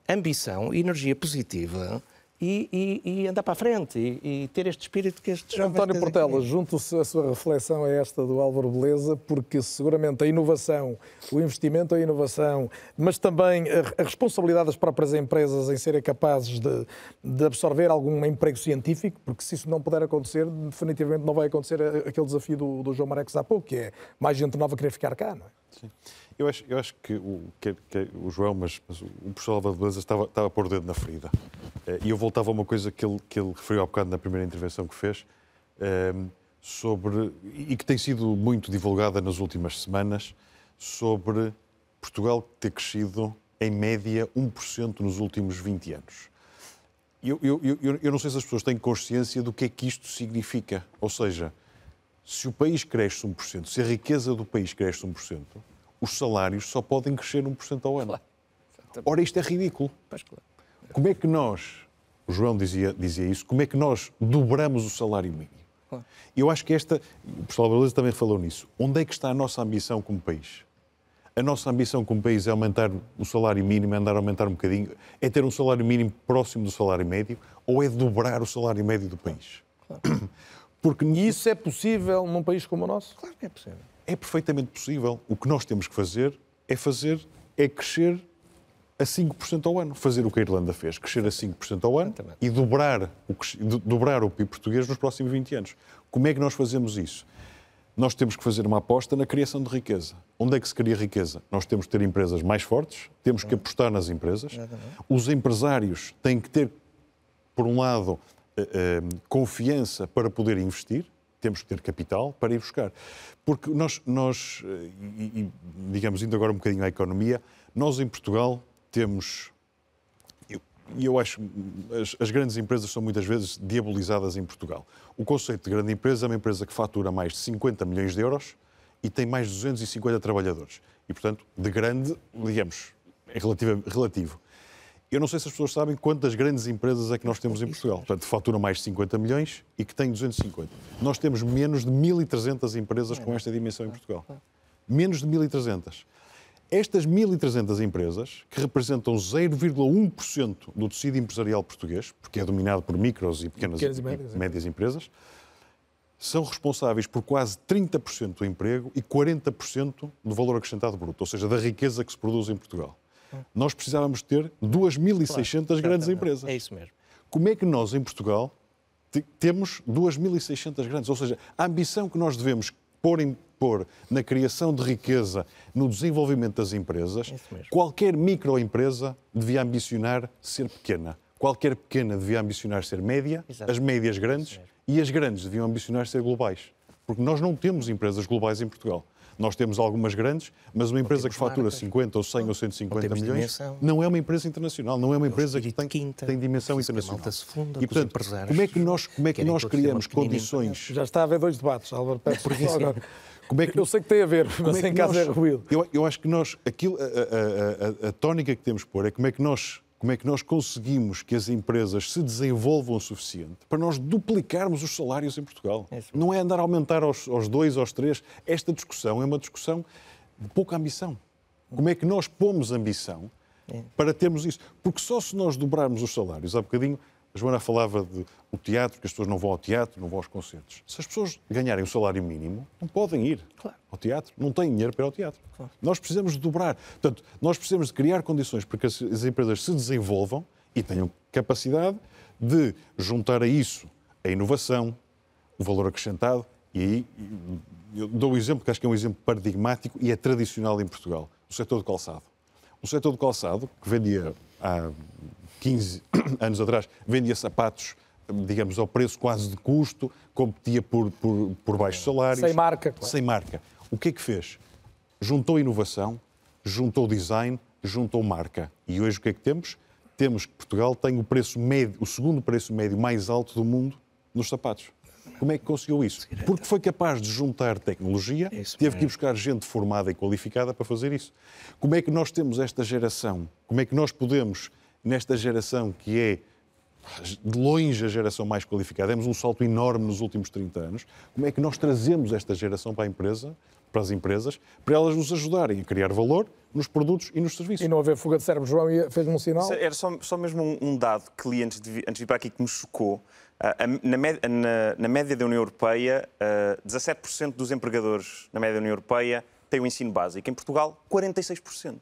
ambição e energia positiva e, e, e, andar para a frente e, e, ter este espírito que este jovens António Portela, junto-se a sua reflexão a esta do Álvaro Beleza, porque seguramente a inovação, o investimento em inovação, mas também a, a responsabilidade das próprias empresas em serem capazes de, de, absorver algum emprego científico, porque se isso não puder acontecer, definitivamente não vai acontecer aquele desafio do, do João Marecos há pouco, que é mais gente nova querer ficar cá, não é? Sim. Eu acho, eu acho que, o, que, que o João, mas, mas, o professor Álvaro Beleza estava, estava a pôr o dedo na ferida. Eh, e eu voltava a uma coisa que ele, que ele referiu há bocado na primeira intervenção que fez, ehm, sobre, e que tem sido muito divulgada nas últimas semanas, sobre Portugal ter crescido em média 1% nos últimos 20 anos. Eu, eu, eu, eu não sei se as pessoas têm consciência do que é que isto significa. Ou seja, se o país cresce 1%, se a riqueza do país cresce 1%, os salários só podem crescer 1% ao ano. Ora, isto é ridículo. Como é que nós, o João dizia, dizia isso, como é que nós dobramos o salário mínimo? Eu acho que esta, o professor Beleza também falou nisso, onde é que está a nossa ambição como país? a nossa ambição como país é aumentar o salário mínimo, é andar a aumentar um bocadinho, é ter um salário mínimo próximo do salário médio ou é dobrar o salário médio do país? Claro. (clears throat) Porque isso é possível num país como o nosso? Claro que é possível. É perfeitamente possível. O que nós temos que fazer é fazer, é crescer a 5% ao ano. Fazer o que a Irlanda fez, crescer a 5% ao ano Exatamente. e dobrar o, dobrar o PIB português nos próximos 20 anos. Como é que nós fazemos isso? Nós temos que fazer uma aposta na criação de riqueza. Onde é que se cria riqueza? Nós temos que ter empresas mais fortes, temos que apostar nas empresas. Os empresários têm que ter, por um lado, eh, eh, confiança para poder investir, temos que ter capital para ir buscar. Porque nós, nós eh, e, digamos, indo agora um bocadinho à economia, nós em Portugal temos. E eu, eu, acho as, as grandes empresas são muitas vezes diabolizadas em Portugal. O conceito de grande empresa é uma empresa que fatura mais de 50 milhões de euros e tem mais de 250 trabalhadores. E, portanto, de grande, digamos, é relativo. relativo. Eu não sei se as pessoas sabem quantas grandes empresas é que nós temos em Portugal. Portanto, faturam mais de 50 milhões e que têm 250. Nós temos menos de 1.300 empresas com esta dimensão em Portugal. Menos de 1.300. Estas 1.300 empresas, que representam 0,1% do tecido empresarial português, porque é dominado por micros e pequenas, pequenas e médias, médias empresas, são responsáveis por quase 30% do emprego e 40% do valor acrescentado bruto, ou seja, da riqueza que se produz em Portugal. Nós precisávamos ter 2.600 claro, grandes empresas. É isso mesmo. Como é que nós, em Portugal, temos 2.600 grandes? Ou seja, a ambição que nós devemos pôr, em, pôr na criação de riqueza, no desenvolvimento das empresas, qualquer microempresa devia ambicionar ser pequena. Qualquer pequena devia ambicionar ser média, Exato. as médias grandes e as grandes deviam ambicionar ser globais. Porque nós não temos empresas globais em Portugal. Nós temos algumas grandes, mas uma empresa que fatura marcas. 50 ou 100 ou 150 milhões dimensão. não é uma empresa internacional, não é uma empresa que tem, quinta, tem dimensão internacional. Funda, e, portanto, como é que nós, como é que nós criamos condições... Já está a haver dois debates, Álvaro. Peço (laughs) por isso. Agora. Como é que, eu sei que tem a ver, (laughs) mas é em casa nós, é ruído. Eu, eu, acho que nós, aquilo, a, a, a, a tónica que temos que pôr é como é que nós como é que nós conseguimos que as empresas se desenvolvam o suficiente para nós duplicarmos os salários em Portugal. É não é andar a aumentar aos, aos dois, aos três. Esta discussão é uma discussão de pouca ambição. Como é que nós pomos ambição é. para termos isso? Porque só se nós dobrarmos os salários, há bocadinho Joana falava de o teatro, que as pessoas não vão ao teatro, não vão aos concertos. Se as pessoas ganharem o salário mínimo, não podem ir claro. ao teatro, não têm dinheiro para ir ao teatro. Claro. Nós precisamos de dobrar. Portanto, nós precisamos de criar condições para que as empresas se desenvolvam e tenham capacidade de juntar a isso a inovação, o valor acrescentado, e aí eu dou um exemplo que acho que é um exemplo paradigmático e é tradicional em Portugal, o setor do calçado. O setor do calçado, que vendia há 15 (coughs) anos atrás, vendia sapatos, digamos, ao preço quase de custo, competia por, por, por baixos salários. Sem marca. Claro. Sem marca. O que é que fez? Juntou inovação, juntou design, juntou marca. E hoje o que é que temos? Temos que Portugal tem o preço médio, o segundo preço médio mais alto do mundo nos sapatos. Como é que conseguiu isso? Porque foi capaz de juntar tecnologia, teve que ir buscar gente formada e qualificada para fazer isso. Como é que nós temos esta geração? Como é que nós podemos nesta geração que é de longe a geração mais qualificada, demos um salto enorme nos últimos 30 anos. Como é que nós trazemos esta geração para a empresa, para as empresas, para elas nos ajudarem a criar valor nos produtos e nos serviços? E não haver fuga de cérebro, João fez-me um sinal? Era só, só mesmo um, um, dado que li antes de, vir, antes de vir para aqui que me chocou. Uh, na, média, na, na, média da União Europeia, uh, ah, 17% dos empregadores na média da União Europeia têm o ensino básico. Em Portugal, 46%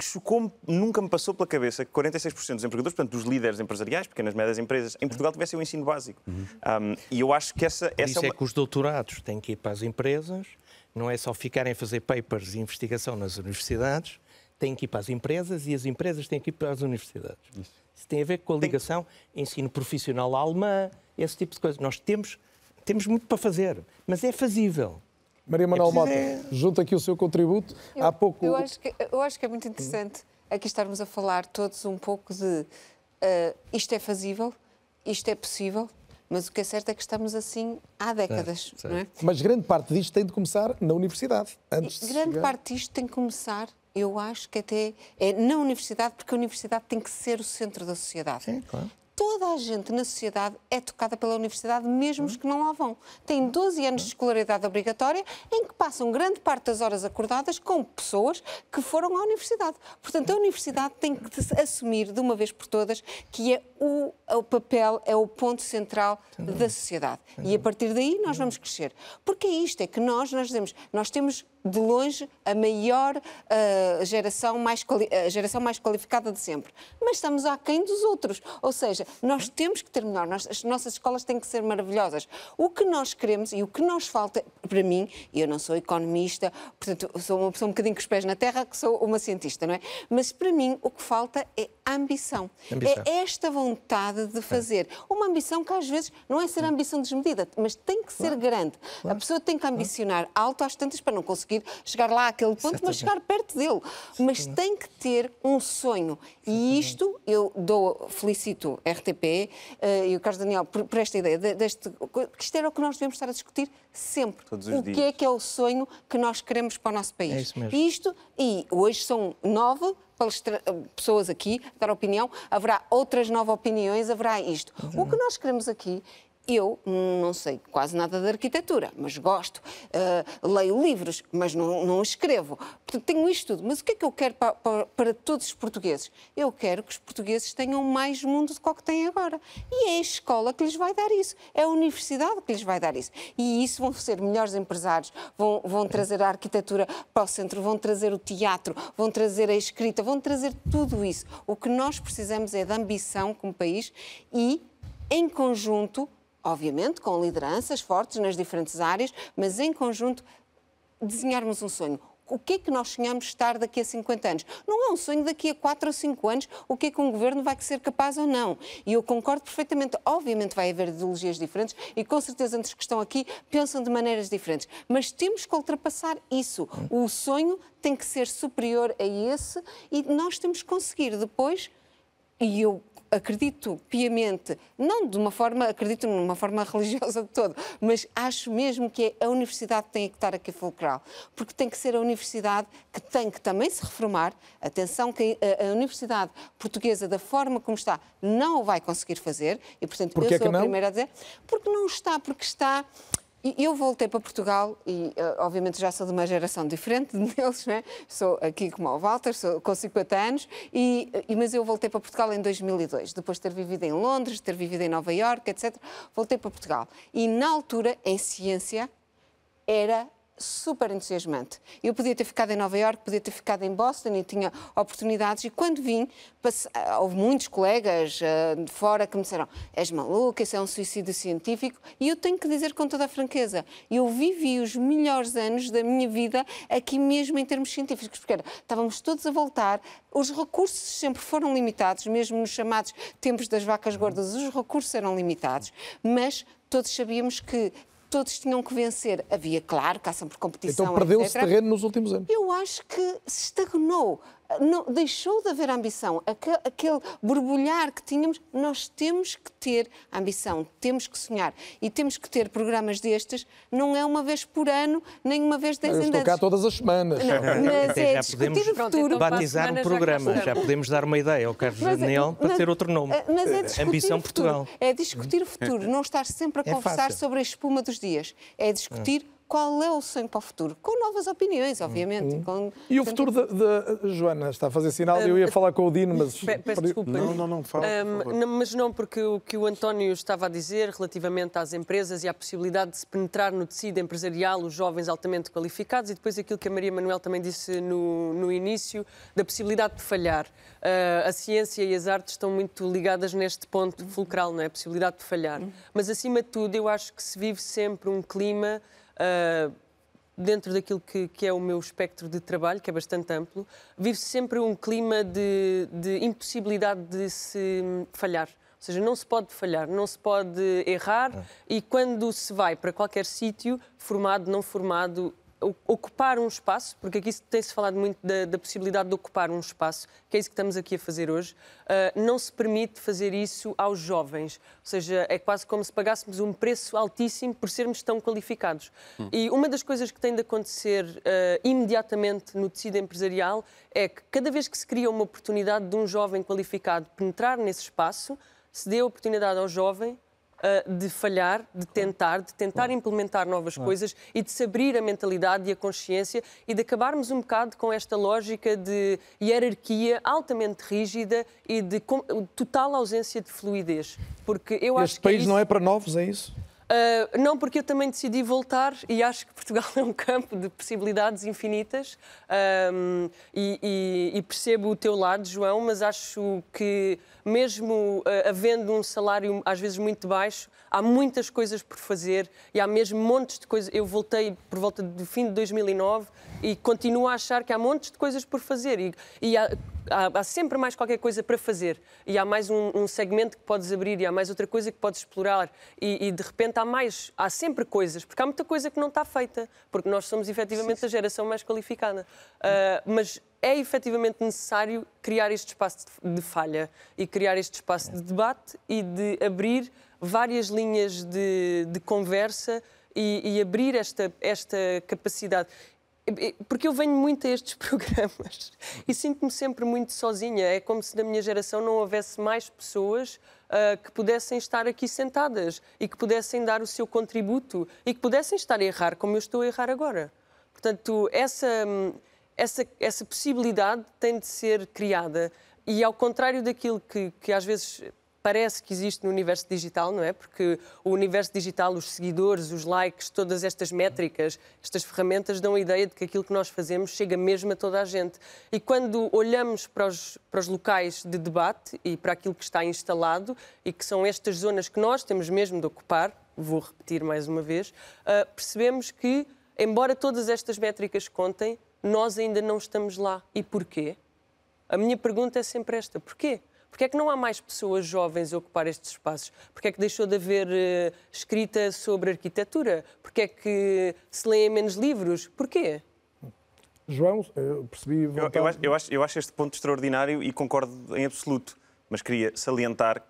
chocou-me, nunca me passou pela cabeça que 46% dos empregadores, portanto, dos líderes empresariais, pequenas e médias empresas, em Portugal tivessem o ensino básico. Uhum. Um, e eu acho que essa, essa isso é, uma... é que os doutorados têm que ir para as empresas, não é só ficarem a fazer papers e investigação nas universidades, têm que ir para as empresas e as empresas têm que ir para as universidades. Isso, isso tem a ver com a ligação tem... ensino profissional alemã, esse tipo de coisa. Nós temos, temos muito para fazer, mas é fazível. Maria Manuel Mota, é... junta aqui o seu contributo. Eu, Há pouco... eu, acho que, eu acho que é muito interessante aqui estarmos a falar todos um pouco de uh, isto é fazível, isto é possível, mas o que é certo é que estamos assim há décadas. Certo, certo. Não é? Mas grande parte disto tem de começar na universidade. Antes grande chegar... parte disto tem que começar, eu acho que até é na universidade, porque a universidade tem que ser o centro da sociedade. Sim, claro toda a gente na sociedade é tocada pela universidade, mesmo os que não lá vão. Têm 12 anos de escolaridade obrigatória, em que passam grande parte das horas acordadas com pessoas que foram à universidade. Portanto, a universidade tem que assumir de uma vez por todas que é o, o papel, é o ponto central da sociedade. E a partir daí nós vamos crescer. Porque é isto, é que nós, nós dizemos, nós temos de longe a maior uh, geração, mais a geração mais qualificada de sempre. Mas estamos aquém dos outros. Ou seja, nós temos que ter melhor, nós, as nossas escolas têm que ser maravilhosas. O que nós queremos e o que nos falta, para mim, e eu não sou economista, portanto, sou uma pessoa um bocadinho com os pés na terra, que sou uma cientista, não é? Mas para mim o que falta é ambição. ambição. É esta vontade de fazer. É. Uma ambição que às vezes não é ser ambição desmedida, mas tem que ser claro. grande. Claro. A pessoa tem que ambicionar claro. alto às tantas para não conseguir chegar lá àquele ponto, mas chegar perto dele. Mas tem que ter um sonho. E isto eu dou, felicito RTP uh, eh, e o Carlos Daniel por, por esta ideia deste, que isto era o que nós devemos estar a discutir sempre. Todos os o dias. que é que é o sonho que nós queremos para o nosso país. É isso mesmo. Isto, e hoje são nove pessoas aqui a dar opinião, haverá outras nove opiniões, haverá isto. Uhum. O que nós queremos aqui eu não sei quase nada de arquitetura, mas gosto. Uh, leio livros, mas não, não escrevo. Portanto, tenho isto tudo. Mas o que é que eu quero para, para, para, todos os portugueses? Eu quero que os portugueses tenham mais mundo do que o que têm agora. E é a escola que lhes vai dar isso. É a universidade que lhes vai dar isso. E isso vão ser melhores empresários, vão, vão trazer a arquitetura para o centro, vão trazer o teatro, vão trazer a escrita, vão trazer tudo isso. O que nós precisamos é de ambição como país e, em conjunto, obviamente, com lideranças fortes nas diferentes áreas, mas em conjunto desenharmos um sonho. O que é que nós sonhamos estar daqui a 50 anos? Não é um sonho daqui a 4 ou 5 anos, o que é que um governo vai ser capaz ou não. E eu concordo perfeitamente. Obviamente vai haver ideologias diferentes e com certeza entre os que estão aqui pensam de maneiras diferentes. Mas temos que ultrapassar isso. O sonho tem que ser superior a esse e nós temos que conseguir depois, e eu acredito piamente, não de uma forma, acredito numa forma (laughs) religiosa de todo, mas acho mesmo que a universidade tem que estar aqui fulcral, porque tem que ser a universidade que tem que também se reformar. Atenção que a, a universidade portuguesa, da forma como está, não o vai conseguir fazer, e portanto Porquê eu sou a primeira a dizer, porque não está, porque está eu voltei para Portugal e, uh, obviamente, já sou de uma geração diferente (laughs) deles, né? sou aqui como o Walter, sou com 50 anos, e, e, mas eu voltei para Portugal em 2002, depois de ter vivido em Londres, ter vivido em Nova Iorque, etc. Voltei para Portugal. E, na altura, em ciência, era super entusiasmante. Eu podia ter ficado em Nova Iorque, podia ter ficado em Boston e tinha oportunidades. E quando vim, passe... Ah, houve muitos colegas uh, de fora que me disseram: és maluca, isso é um suicídio científico. E eu tenho que dizer com toda a franqueza: eu vivi os melhores anos da minha vida aqui mesmo em termos científicos, porque era, estávamos todos a voltar, os recursos sempre foram limitados, mesmo nos chamados tempos das vacas gordas, os recursos eram limitados, mas todos sabíamos que todos tinham que vencer. Havia, claro, caça por competição. Então perdeu-se terreno nos últimos anos. Eu acho que se estagnou não, deixou de haver ambição. Aquele, aquele borbulhar que tínhamos, nós temos que ter ambição, temos que sonhar. E temos que ter programas destes, não é uma vez por ano, nem uma vez dez anos. Estou cá todas as semanas. Não, mas é já podemos o futuro. batizar um programa, já, já, podemos dar uma ideia ao Carlos mas, Daniel para mas, ter outro nome. Mas é discutir Ambição Portugal. É discutir o futuro, não estar sempre a é conversar fácil. sobre a espuma dos dias. É discutir qual é o sonho para o futuro? Com novas opiniões, obviamente. Uhum. Com... E o futuro da Joana? Está a fazer sinal, eu ia falar com o Dino, mas... Peço desculpa. Não, não, não, fala, um, Mas não, porque o que o António estava a dizer relativamente às empresas e à possibilidade de se penetrar no tecido empresarial os jovens altamente qualificados e depois aquilo que a Maria Manuel também disse no, no início, da possibilidade de falhar. Uh, a ciência e as artes estão muito ligadas neste ponto fulcral, não é? A possibilidade de falhar. Uhum. Mas, acima de tudo, eu acho que se vive sempre um clima uh, dentro daquilo que, que, é o meu espectro de trabalho, que é bastante amplo, vive sempre um clima de, de impossibilidade de se falhar. Ou seja, não se pode falhar, não se pode errar é. e quando se vai para qualquer sítio, formado, não formado, ocupar um espaço, porque aqui tem-se falado muito da, da, possibilidade de ocupar um espaço, que é isso que estamos aqui a fazer hoje, uh, não se permite fazer isso aos jovens. Ou seja, é quase como se pagássemos um preço altíssimo por sermos tão qualificados. Hum. E uma das coisas que tem de acontecer uh, imediatamente no tecido empresarial é que cada vez que se cria uma oportunidade de um jovem qualificado penetrar nesse espaço, se dê a oportunidade ao jovem de falhar, de tentar, de tentar implementar novas coisas e de se abrir a mentalidade e a consciência e de acabarmos um bocado com esta lógica de hierarquia altamente rígida e de total ausência de fluidez. Porque eu este acho país é não é para novos, é isso? Uh, não, porque eu também decidi voltar e acho que Portugal (laughs) é um campo de possibilidades infinitas. Um, e, e, e, percebo o teu lado, João, mas acho que mesmo uh, havendo um salário às vezes muito baixo, há muitas coisas por fazer e há mesmo montes de coisas. Eu voltei por volta do fim de 2009 e continuo a achar que há montes de coisas por fazer e, e há, há, há, sempre mais qualquer coisa para fazer e há mais um, um, segmento que podes abrir e há mais outra coisa que podes explorar e, e, de repente há mais, há sempre coisas, porque há muita coisa que não está feita, porque nós somos efetivamente a geração mais qualificada. Uh, mas é efetivamente necessário criar este espaço de, de falha e criar este espaço de debate e de abrir várias linhas de, de conversa e, e, abrir esta, esta capacidade. Porque eu venho muito a estes (laughs) programas e sinto-me sempre muito sozinha. É como se na minha geração não houvesse mais pessoas uh, que pudessem estar aqui sentadas e que pudessem dar o seu contributo e que pudessem estar a errar como eu estou a errar agora. Portanto, essa, essa, essa possibilidade tem de ser criada. E ao contrário daquilo que, que às vezes parece que existe no universo digital, não é? Porque o universo digital, os seguidores, os likes, todas estas métricas, estas ferramentas dão a ideia de que aquilo que nós fazemos chega mesmo a toda a gente. E quando olhamos para os, para os locais de debate e para aquilo que está instalado, e que são estas zonas que nós temos mesmo de ocupar, vou repetir mais uma vez, uh, percebemos que, embora todas estas métricas contem, nós ainda não estamos lá. E porquê? A minha pergunta é sempre esta: porquê? Porquê é que não há mais pessoas jovens a ocupar estes espaços? Porquê é que deixou de haver uh, escrita sobre arquitetura? Porquê é que se leem menos livros? Porquê? João, eu percebi. Eu, eu, acho, eu, acho, eu acho este ponto extraordinário e concordo em absoluto, mas queria salientar,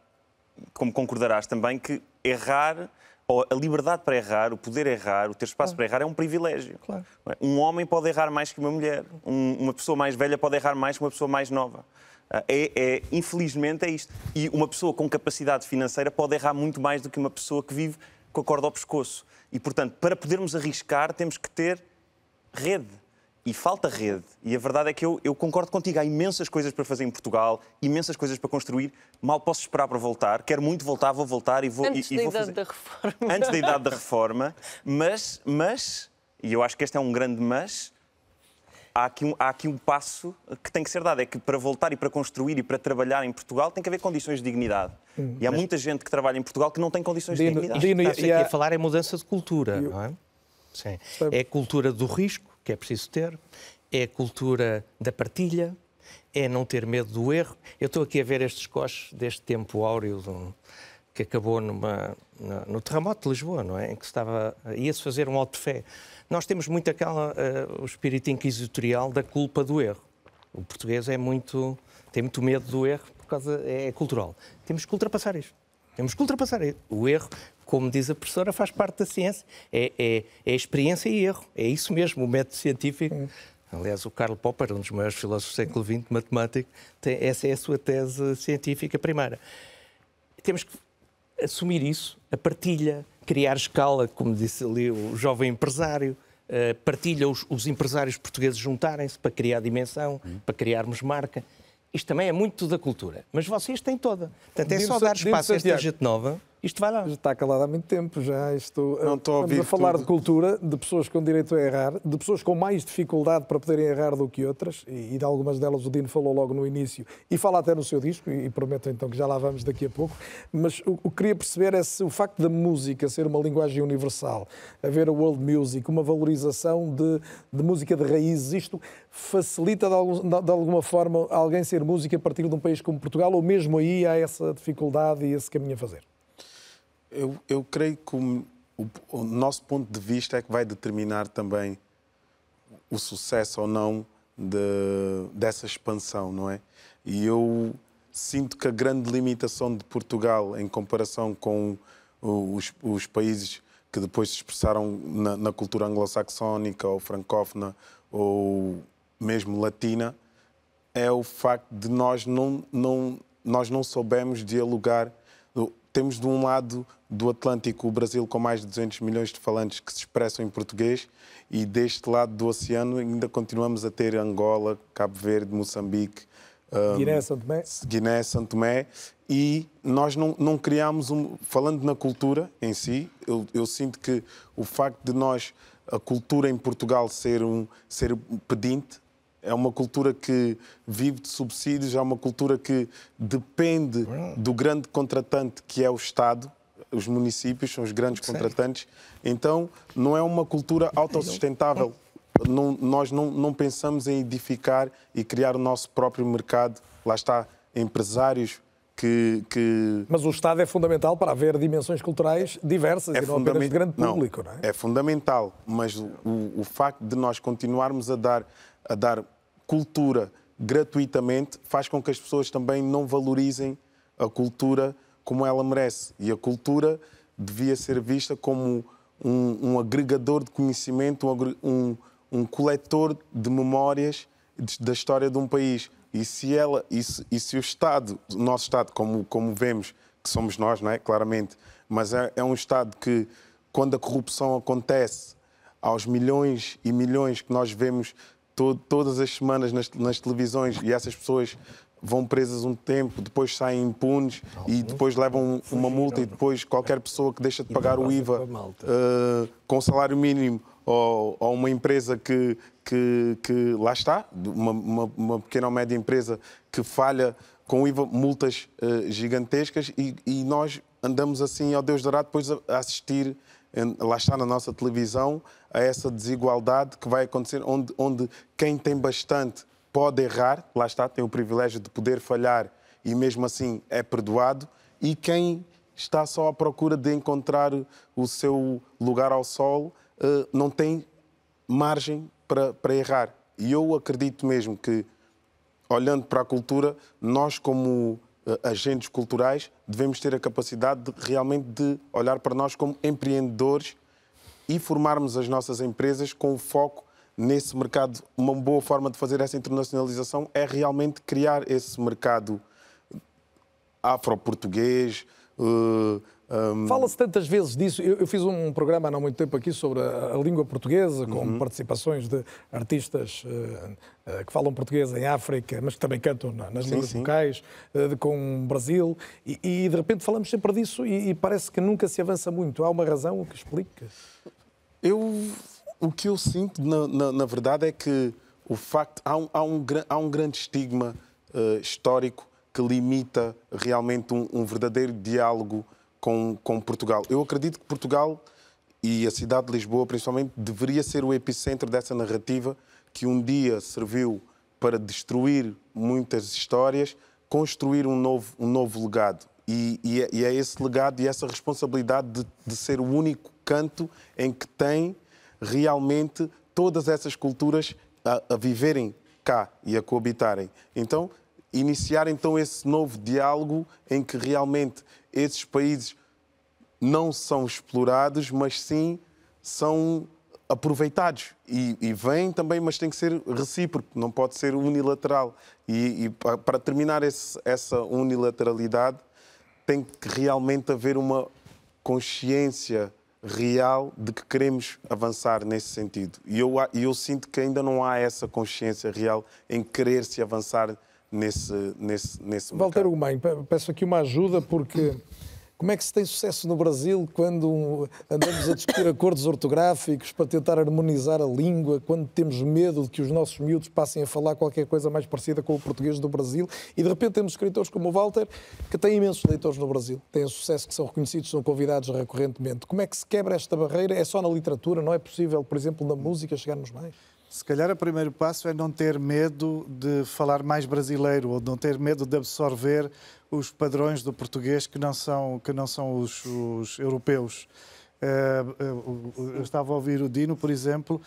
como concordarás também, que errar ou a liberdade para errar, o poder errar, o ter espaço claro. para errar é um privilégio. Claro. É? Um homem pode errar mais que uma mulher. Um, uma pessoa mais velha pode errar mais que uma pessoa mais nova. Ah, é, é, infelizmente é isto. E uma pessoa com capacidade financeira pode errar muito mais do que uma pessoa que vive com a corda ao pescoço. E, portanto, para podermos arriscar, temos que ter rede. E falta rede. E a verdade é que eu, eu, concordo contigo. Há imensas coisas para fazer em Portugal, imensas coisas para construir. Mal posso esperar para voltar. Quero muito voltar, vou voltar e vou, Antes e, da e vou idade fazer. da reforma. Antes da idade da (laughs) reforma. Mas, mas, e eu acho que este é um grande mas, há aqui, um, há aqui um passo que tem que ser dado. É que para voltar e para construir e para trabalhar em Portugal tem que haver condições de dignidade. Hum, e há mas... muita gente que trabalha em Portugal que não tem condições Dino, de dignidade. Dino, Estás aqui a... a falar é mudança de cultura, não é? Sim. É a cultura do risco, que é preciso ter, é a cultura da partilha, é não ter medo do erro. Eu estou aqui a ver estes coches deste tempo áureo de que acabou numa, no terremoto de Lisboa, não é? Em que estava ia-se fazer um alto fé. Nós temos muito aquela, uh, o espírito inquisitorial da culpa do erro. O português é muito, tem muito medo do erro por causa é, é cultural. Temos que ultrapassar isto. Temos que ultrapassar. O erro, como diz a professora, faz parte da ciência. É, é, é experiência e erro. É isso mesmo, o método científico. Aliás, o Karl Popper, um dos maiores filósofos do século XX, matemático, tem, essa é a sua tese científica primeira. Temos que assumir isso, a partilha, criar escala, como disse ali o jovem empresário, uh, partilha os, os, empresários portugueses juntarem-se para criar dimensão, uhum. para criarmos marca. Isto também é muito da cultura. Mas vocês têm toda. Portanto, é só dar espaço a esta gente nova isto vai lá. Já está calado há muito tempo, já. Isto, não estou a ouvir a falar tudo. de cultura, de pessoas com direito a errar, de pessoas com mais dificuldade para poderem errar do que outras, e, e de algumas delas o Dino falou logo no início, e fala até no seu disco, e, e prometo então que já lá vamos daqui a pouco. Mas o, o que queria perceber é se o facto da música ser uma linguagem universal, haver a world music, uma valorização de, de música de raízes, isto facilita de, algum, de alguma forma alguém ser músico a partir de um país como Portugal, ou mesmo aí há essa dificuldade e esse caminho a fazer? Eu, eu creio que o, o, nosso ponto de vista é que vai determinar também o sucesso ou não de, dessa expansão, não é? E eu sinto que a grande limitação de Portugal em comparação com os, os países que depois se expressaram na, na cultura anglo-saxónica ou francófona ou mesmo latina é o facto de nós não, não, nós não soubemos dialogar temos de um lado do Atlântico o Brasil com mais de 200 milhões de falantes que se expressam em português e deste lado do oceano ainda continuamos a ter Angola, Cabo Verde, Moçambique, um, Guiné, São Tomé. Guiné, São Tomé. E nós não, não criámos, um, falando na cultura em si, eu, eu, sinto que o facto de nós, a cultura em Portugal ser, um, ser pedinte, é uma cultura que vive de subsídios, é uma cultura que depende do grande contratante que é o Estado. Os municípios são os grandes contratantes. Então, não é uma cultura autossustentável. Não, nós não, não pensamos em edificar e criar o nosso próprio mercado. Lá está, empresários que, que, Mas o Estado é fundamental para haver dimensões culturais diversas é e não apenas de grande público, não, não, é? É fundamental, mas o, o, facto de nós continuarmos a dar, a dar cultura gratuitamente faz com que as pessoas também não valorizem a cultura como ela merece. E a cultura devia ser vista como um, um agregador de conhecimento, um, um, coletor de memórias da história de um país. E se ela, e se, e se o Estado, o nosso Estado, como, como vemos, que somos nós, não é? Claramente, mas é, é um Estado que, quando a corrupção acontece, aos milhões e milhões que nós vemos todas as semanas nas, nas, televisões e essas pessoas vão presas um tempo, depois saem impunes e depois levam uma multa e depois qualquer pessoa que deixa de pagar o IVA uh, com salário mínimo ou, ou uma empresa que, que, que, lá está, uma, uma, uma, pequena ou média empresa que falha com o IVA, multas uh, gigantescas e, e, nós andamos assim ao Deus dará depois a assistir lá está na nossa televisão, a essa desigualdade que vai acontecer, onde, onde quem tem bastante pode errar, lá está, tem o privilégio de poder falhar e mesmo assim é perdoado, e quem está só à procura de encontrar o seu lugar ao sol eh, não tem margem para, para errar. E eu acredito mesmo que, olhando para a cultura, nós, como agentes culturais, devemos ter a capacidade de, realmente de olhar para nós como empreendedores e formarmos as nossas empresas com foco nesse mercado. Uma boa forma de fazer essa internacionalização é realmente criar esse mercado afro-português, uh, um... Fala-se tantas vezes disso. Eu, eu, fiz um programa há não muito tempo aqui sobre a, a língua portuguesa, com uhum. participações de artistas uh, uh, que falam português em África, mas que também cantam na, nas sim, línguas sim. locais, uh, com o Brasil, e, e, de repente falamos sempre disso e, e, parece que nunca se avança muito. Há uma razão que explica? Eu, o que eu sinto, na, na, na verdade, é que o facto há um, há um, há um grande estigma histórico que limita realmente um, um verdadeiro diálogo com, com Portugal. Eu acredito que Portugal e a cidade de Lisboa, principalmente, deveria ser o epicentro dessa narrativa que um dia serviu para destruir muitas histórias, construir um novo, um novo legado. E, e, é, e é esse legado e essa responsabilidade de, de ser o único canto em que tem realmente todas essas culturas a, a viverem cá e a coabitarem. Então, iniciar então esse novo diálogo em que realmente esses países não são explorados, mas sim são aproveitados. E, e vêm também, mas tem que ser recíproco, não pode ser unilateral. E, e para terminar esse, essa unilateralidade, tem que realmente haver uma consciência real de que queremos avançar nesse sentido. E eu, eu sinto que ainda não há essa consciência real em querer se avançar nesse, nesse, nesse Walter Gumain, peço aqui uma ajuda porque como é que se tem sucesso no Brasil quando andamos a discutir acordos ortográficos para tentar harmonizar a língua, quando temos medo de que os nossos miúdos passem a falar qualquer coisa mais parecida com o português do Brasil e de repente temos escritores como o Walter que têm imensos leitores no Brasil, têm sucesso, que são reconhecidos, são convidados recorrentemente. Como é que se quebra esta barreira? É só na literatura, não é possível, por exemplo, na música chegarmos mais? Se calhar o primeiro passo é não ter medo de falar mais brasileiro ou não ter medo de absorver os padrões do português que não são, que não são os, os europeus. Eh, eh, eu estava a ouvir o Dino, por exemplo.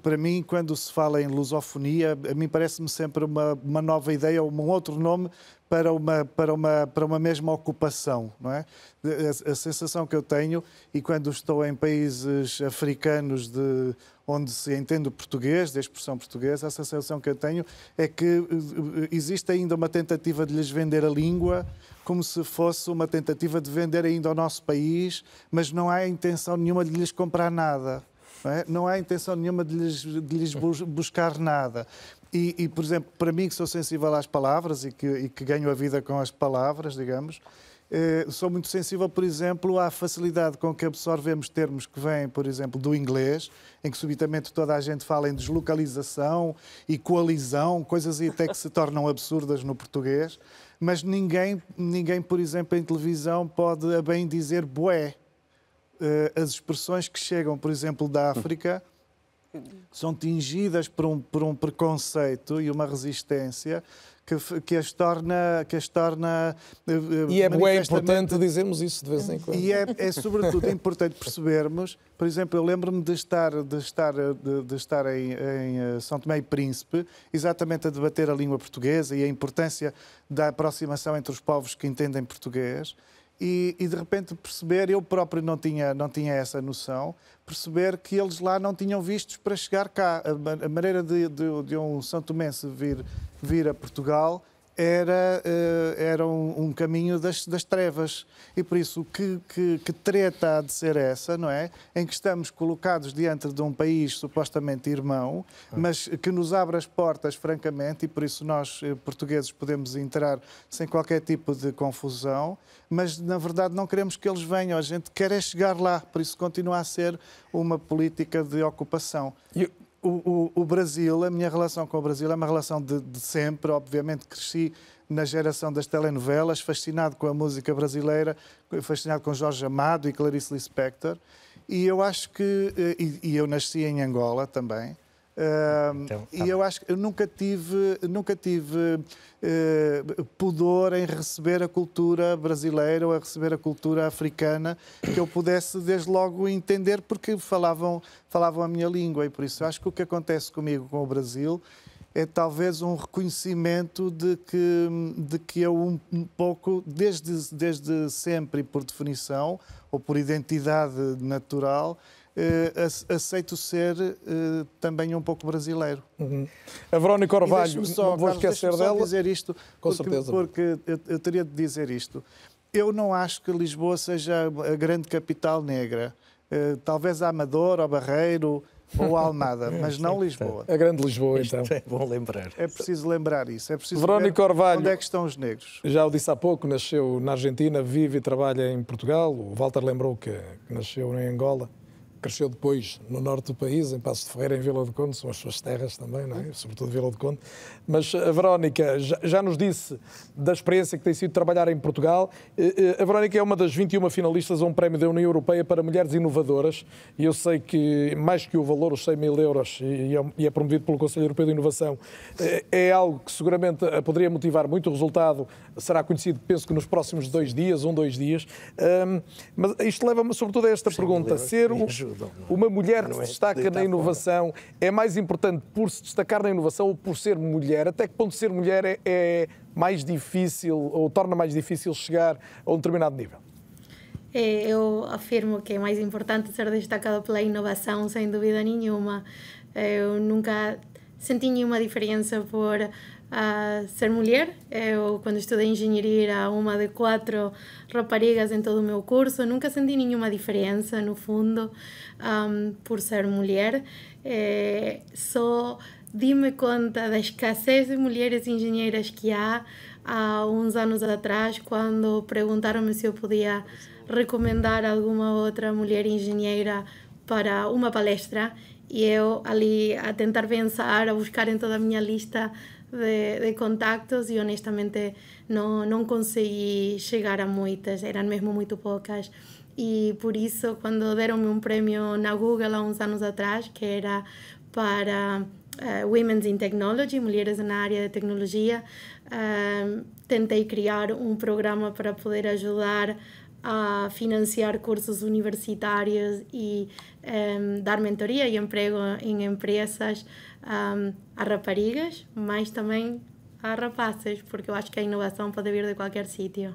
Para mim, quando se fala em lusofonia, a mim parece-me sempre uma, uma nova ideia ou um outro nome para uma, para uma, para uma mesma ocupação, não é? A, a, sensação que eu tenho, e quando estou em países africanos de, onde se entende o português, da expressão portuguesa, a sensação que eu tenho é que eh, existe ainda uma tentativa de lhes vender a língua como se fosse uma tentativa de vender ainda ao nosso país, mas não há intenção nenhuma de lhes comprar nada. Não, é? não há intenção nenhuma de lhes, de lhes buscar nada. E, e, por exemplo, para mim que sou sensível às palavras e que, e que ganho a vida com as palavras, digamos, sou muito sensível, por exemplo, à facilidade com que absorvemos termos que vêm, por exemplo, do inglês, em que subitamente toda a gente fala em deslocalização e coalizão, coisas até que se tornam absurdas no português, mas ninguém, ninguém por exemplo, em televisão pode a bem dizer boé. Eh, as expressões que chegam, por exemplo, da África são tingidas por um, por um preconceito e uma resistência que, que, as torna. Que as torna eh, e é bem importante dizermos isso de vez em quando. E é, é sobretudo importante percebermos, por exemplo, eu lembro-me de estar, de estar, de, de estar em, em, eh, São Tomé e Príncipe, exatamente a debater a língua portuguesa e a importância da aproximação entre os povos que entendem português e, e, de repente perceber, eu próprio não tinha, não tinha essa noção, perceber que eles lá não tinham vistos para chegar cá. A, a maneira de, de, de um São Tomense vir, vir a Portugal era, eh, era um, um caminho das, das, trevas. E por isso, que, que, que, treta há de ser essa, não é? Em que estamos colocados diante de um país supostamente irmão, mas que nos abre as portas, francamente, e por isso nós, eh, portugueses, podemos entrar sem qualquer tipo de confusão, mas na verdade não queremos que eles venham, a gente quer é chegar lá, por isso continua a ser uma política de ocupação. E o, o, o, Brasil, a minha relação com o Brasil é uma relação de, de, sempre. Obviamente cresci na geração das telenovelas, fascinado com a música brasileira, fascinado com Jorge Amado e Clarice Lispector. E eu acho que. Eh, e, e eu nasci em Angola também. Uh, então, tá e eu acho que eu nunca tive, nunca tive uh, pudor em receber a cultura brasileira ou a receber a cultura africana que eu pudesse desde logo entender porque falavam, falavam a minha língua. E por isso acho que o que acontece comigo com o Brasil é talvez um reconhecimento de que, de que eu um, um pouco, desde, desde sempre por definição, ou por identidade natural, eh, aceito ser eh, também um pouco brasileiro. Uhum. A Verónica Orvalho, só, não vou Carlos, esquecer dela. dizer isto, com porque, certeza. Porque eu, eu teria de dizer isto. Eu não acho que Lisboa seja a grande capital negra. Uh, talvez a Amador ou Barreiro ou Almada, (laughs) mas não Lisboa. A grande Lisboa, então. É bom lembrar. É preciso lembrar isso. É preciso Verónica Orvalho, onde é que estão os negros. Já o disse há pouco, nasceu na Argentina, vive e trabalha em Portugal. O Walter lembrou que nasceu em Angola cresceu depois no norte do país, em Passo de Ferreira, em Vila do Conde, são as suas terras também, não é? sobretudo Vila do Conde. Mas a Verónica já, já, nos disse da experiência que tem sido trabalhar em Portugal. A Verónica é uma das 21 finalistas a um prémio da União Europeia para mulheres inovadoras e eu sei que, mais que o valor, os 100 mil euros, e é, é promovido pelo Conselho Europeu de Inovação, é, é algo que seguramente poderia motivar muito. O resultado será conhecido, penso que nos próximos dois dias, um, dois dias. mas isto leva-me sobretudo a esta pergunta. Ser. Uma mulher que se é destaca na inovação fora. é mais importante por se destacar na inovação ou por ser mulher? Até que ponto ser mulher é, é mais difícil ou torna mais difícil chegar a um determinado nível? É, eu afirmo que é mais importante ser destacado pela inovação, sem dúvida nenhuma. Eu nunca senti nenhuma diferença por a ser mulher. Eu, quando estudei engenharia, era uma de quatro raparigas em todo o meu curso. Nunca senti nenhuma diferença, no fundo, um, por ser mulher. É, só di-me conta da escassez de mulheres engenheiras que há há uns anos atrás, quando perguntaram-me se eu podia recomendar alguma outra mulher engenheira para uma palestra. E eu ali a tentar pensar, a buscar em toda a minha lista de, de contactos e honestamente não, não consegui chegar a muitas, eram mesmo muito poucas. E por isso, quando deram-me um prémio na Google há uns anos atrás, que era para uh, Women's in Technology, mulheres na área de tecnologia, uh, tentei criar um programa para poder ajudar a financiar cursos universitários e um, dar mentoria e emprego em empresas um, a raparigas, mas também a rapazes, porque eu acho que a inovação pode vir de qualquer sítio.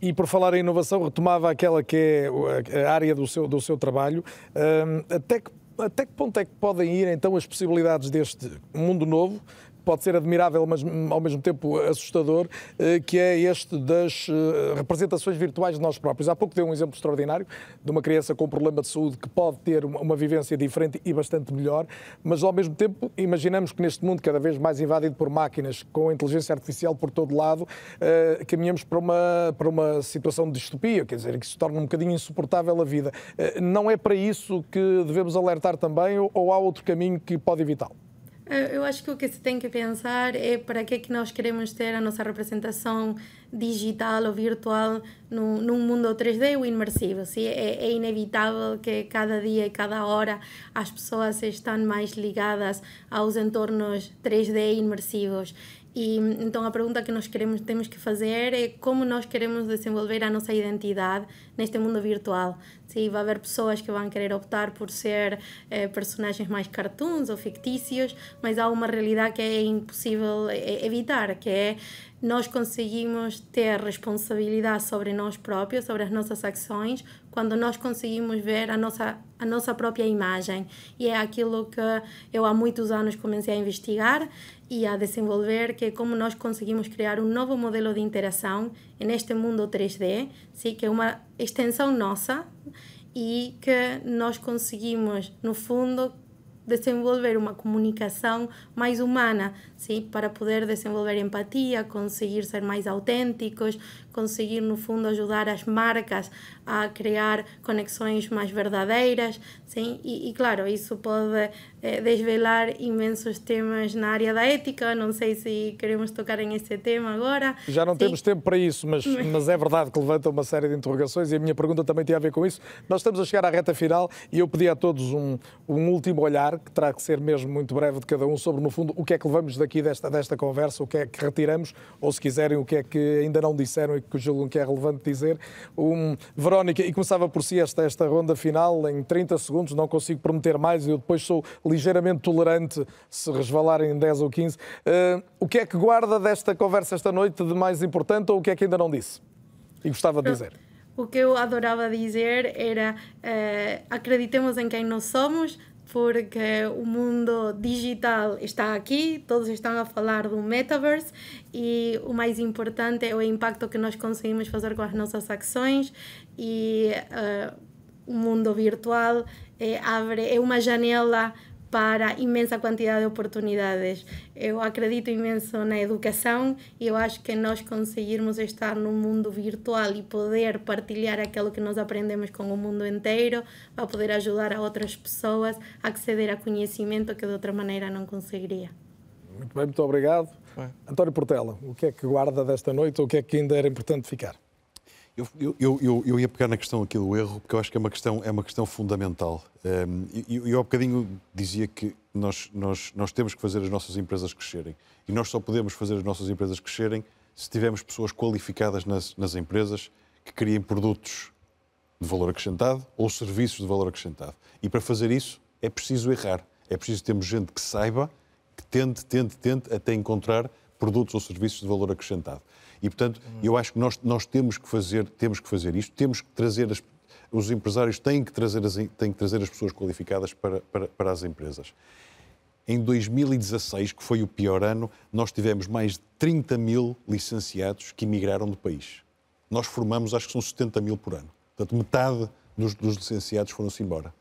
E por falar em inovação, retomava aquela que é a área do seu, do seu trabalho. até, que, até que ponto é que podem ir então as possibilidades deste mundo novo pode ser admirável, mas ao mesmo tempo assustador, eh, que é este das eh, representações virtuais de nós próprios. Há pouco deu um exemplo extraordinário de uma criança com um problema de saúde que pode ter uma vivência diferente e bastante melhor, mas ao mesmo tempo imaginamos que neste mundo cada vez mais invadido por máquinas, com inteligência artificial por todo lado, eh, caminhamos para uma, para uma situação de distopia, quer dizer, que se torna um bocadinho insuportável a vida. Não é para isso que devemos alertar também ou há outro caminho que pode evitá-lo? Eu acho que o que se tem que pensar é para que é que nós queremos ter a nossa representação digital ou virtual num, num mundo 3D ou imersivo. Sim? É, é, inevitável que cada dia e cada hora as pessoas estão mais ligadas aos entornos 3D imersivos. E então a pergunta que nós queremos temos que fazer é como nós queremos desenvolver a nossa identidade neste mundo virtual. Sim, vai haver pessoas que vão querer optar por ser eh, personagens mais cartoons ou fictícios, mas há uma realidade que é impossível eh, evitar, que é nós conseguimos ter responsabilidade sobre nós próprios, sobre as nossas ações, quando nós conseguimos ver a nossa, a nossa própria imagem. E é aquilo que eu há muitos anos comecei a investigar e a desenvolver, que é como nós conseguimos criar um novo modelo de interação neste mundo 3D, sim, que é uma extensão nossa e que nós conseguimos, no fundo, desenvolver uma comunicação mais humana, sim, para poder desenvolver empatia, conseguir ser mais autênticos, conseguir no fundo ajudar as marcas a criar conexões mais verdadeiras, sim, e, e claro, isso pode eh, desvelar imensos temas na área da ética, não sei se queremos tocar em esse tema agora. Já não sim. temos tempo para isso, mas, (laughs) mas é verdade que levanta uma série de interrogações e a minha pergunta também tem a ver com isso. Nós estamos a chegar à reta final e eu pedi a todos um, um último olhar, que terá que ser mesmo muito breve de cada um, sobre, no fundo, o que é que levamos daqui desta, desta conversa, o que é que retiramos, ou se quiserem, o que é que ainda não disseram e que julgam que é relevante dizer. Um, Verónica, e começava por si esta, esta ronda final em 30 segundos, não consigo prometer mais, eu depois sou ligeiramente tolerante se resvalarem em 10 ou 15. Uh, eh, o que é que guarda desta conversa esta noite de mais importante ou o que é que ainda não disse? E gostava de dizer. O que eu adorava dizer era uh, acreditemos em quem nós somos, porque o mundo digital está aqui, todos estão a falar do metaverse e o mais importante é o impacto que nós conseguimos fazer com as nossas ações e uh, o mundo virtual é, abre, é uma janela para imensa quantidade de oportunidades. Eu acredito imenso na educação e eu acho que nós conseguirmos estar no mundo virtual e poder partilhar aquilo que nós aprendemos com o mundo inteiro vai poder ajudar a outras pessoas a acceder a conhecimento que de outra maneira não conseguiria. Muito bem, muito obrigado. É. António Portela, o que é que guarda desta noite ou o que é que ainda era importante ficar? Eu, eu, eu, eu, ia pegar na questão aqui do erro, porque eu acho que é uma questão, é uma questão fundamental. Um, eu, eu há bocadinho dizia que nós, nós, nós temos que fazer as nossas empresas crescerem. E nós só podemos fazer as nossas empresas crescerem se tivermos pessoas qualificadas nas, nas empresas que criem produtos de valor acrescentado ou serviços de valor acrescentado. E para fazer isso é preciso errar. É preciso termos gente que saiba, que tente, tente, tente até encontrar produtos ou serviços de valor acrescentado. E, portanto, eu acho que nós, nós temos, que fazer, temos que fazer isto, temos que trazer as, os empresários têm que trazer as, têm que trazer as pessoas qualificadas para, para, para as empresas. Em 2016, que foi o pior ano, nós tivemos mais de 30 mil licenciados que emigraram do país. Nós formamos, acho que são 70 mil por ano. Portanto, metade dos, dos licenciados foram-se embora.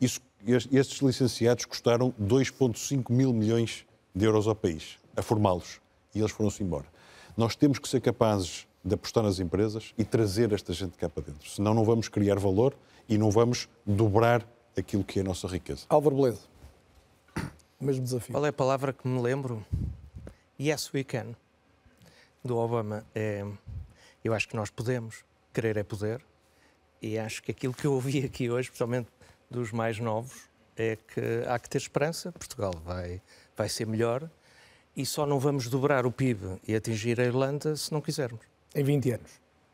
Isso, estes licenciados custaram 2,5 mil milhões de euros ao país, a formá-los. E eles foram-se embora. Nós temos que ser capazes de apostar nas empresas e trazer esta gente cá para dentro. Senão não vamos criar valor e não vamos dobrar aquilo que é a nossa riqueza. Álvaro Beleza, o mesmo desafio. Qual é a palavra que me lembro? Yes, we can. Do Obama. É, eu acho que nós podemos. Querer é poder. E acho que aquilo que eu ouvi aqui hoje, especialmente dos mais novos, é que há que ter esperança. Portugal vai, vai ser melhor e só não vamos dobrar o PIB e atingir a Irlanda se não quisermos. Em 20 anos?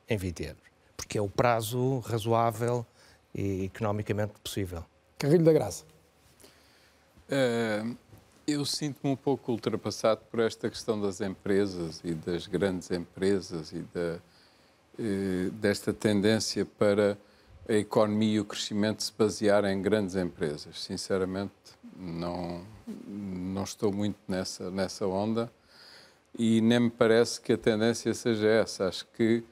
Em 20 anos. Porque é o prazo razoável e economicamente possível. Carrilho da Graça. Uh, Eu sinto-me um pouco ultrapassado por esta questão das empresas e das grandes empresas e da, eh, desta tendência para a economia e o crescimento se basear em grandes empresas. Sinceramente, não, não estou muito nessa, nessa onda e nem me parece que a tendência seja essa. Acho que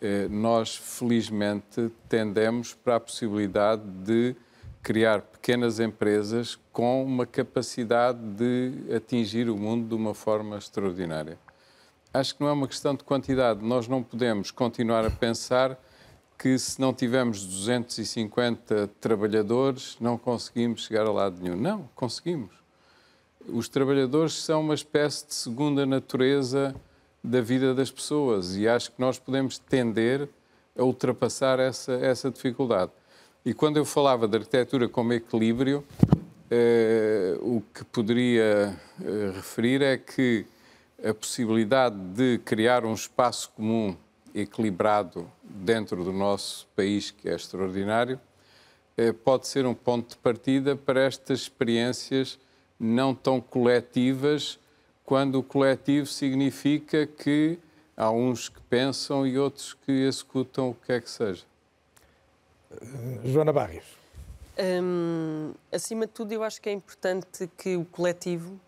eh, nós, felizmente, tendemos para a possibilidade de criar pequenas empresas com uma capacidade de atingir o mundo de uma forma extraordinária. Acho que não é uma questão de quantidade. Nós não podemos continuar a pensar que se não tivermos 250 trabalhadores não conseguimos chegar a lado nenhum. Não, conseguimos. Os trabalhadores são uma espécie de segunda natureza da vida das pessoas e acho que nós podemos tender a ultrapassar essa, essa dificuldade. E quando eu falava de arquitetura como equilíbrio, eh, o que poderia eh, referir é que a possibilidade de criar um espaço comum equilibrado dentro do nosso país, que é extraordinário, eh, pode ser um ponto de partida para estas experiências não tão coletivas, quando o coletivo significa que há uns que pensam e outros que executam o que é que seja. Joana Barrios. Hum, acima de tudo, eu acho que é importante que o coletivo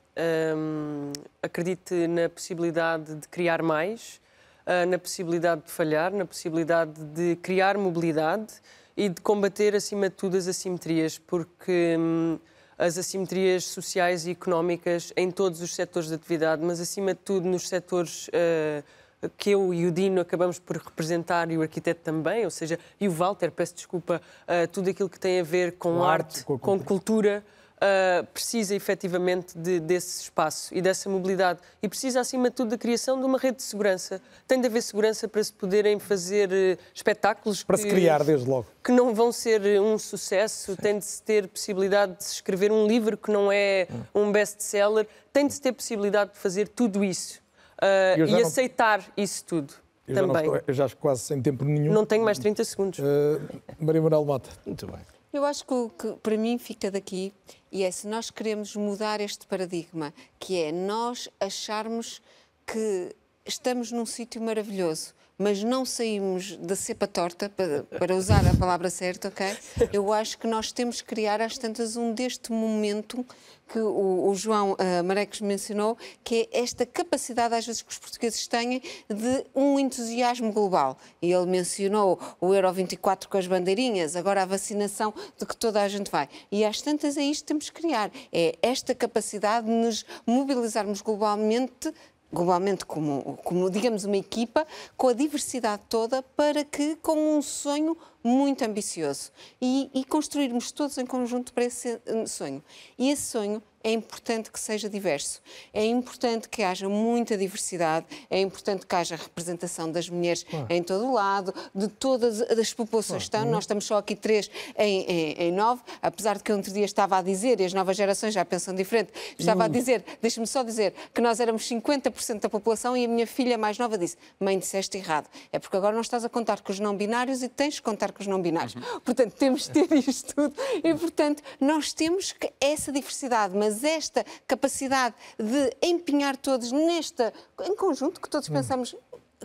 hum, acredite na possibilidade de criar mais, uh, na possibilidade de falhar, na possibilidade de criar mobilidade e de combater, acima de tudo, as assimetrias, porque hum, as assimetrias sociais e económicas em todos os setores de atividade, mas acima de tudo nos setores uh, que eu e o Dino acabamos por representar e o arquiteto também, ou seja, e o Walter, peço desculpa, uh, tudo aquilo que tem a ver com, com arte, arte, com, com cultura uh, precisa efetivamente de, desse espaço e dessa mobilidade e precisa, acima de tudo, da criação de uma rede de segurança. Tem de haver segurança para se poderem fazer uh, espetáculos. Para que, se criar, desde logo. Que não vão ser um sucesso, Sim. tem de se ter possibilidade de se escrever um livro que não é um best-seller, tem de se ter possibilidade de fazer tudo isso uh, e não... aceitar isso tudo. Eu também. Já, estou, eu já quase sem tempo nenhum. Não tenho mais 30 segundos. Uh, Maria Manuel Mota. Muito bem. Eu acho que o que para mim fica daqui e é se nós queremos mudar este paradigma, que é nós acharmos que estamos num sítio maravilhoso, mas não saímos da cepa torta, para, usar a palavra certa, ok? Eu acho que nós temos que criar às tantas um deste momento que o, o João uh, Marecos mencionou, que é esta capacidade, às vezes, que os portugueses têm de um entusiasmo global. E ele mencionou o Euro 24 com as bandeirinhas, agora a vacinação de que toda a gente vai. E às tantas é isto que temos que criar. É esta capacidade de nos mobilizarmos globalmente globalmente como, como, digamos, uma equipa, com a diversidade toda, para que, com um sonho muito ambicioso, e, e construirmos todos em conjunto para esse eh, sonho. E esse sonho é importante que seja diverso, é importante que haja muita diversidade, é importante que haja representação das mulheres claro. em todo o lado, de todas as populações claro. estão. Nós estamos só aqui três em, em, em, nove, apesar de que outro dia estava a dizer, e as novas gerações já pensam diferente, estava a dizer, deixe-me só dizer, que nós éramos 50% da população e a minha filha mais nova disse: Mãe, disseste errado. É porque agora não estás a contar com os não binários e tens de contar com os não binários. Uhum. Portanto, temos de ter isto tudo. E, portanto, nós temos essa diversidade, mas esta capacidade de empenhar todos nesta, em conjunto, que todos hum. pensamos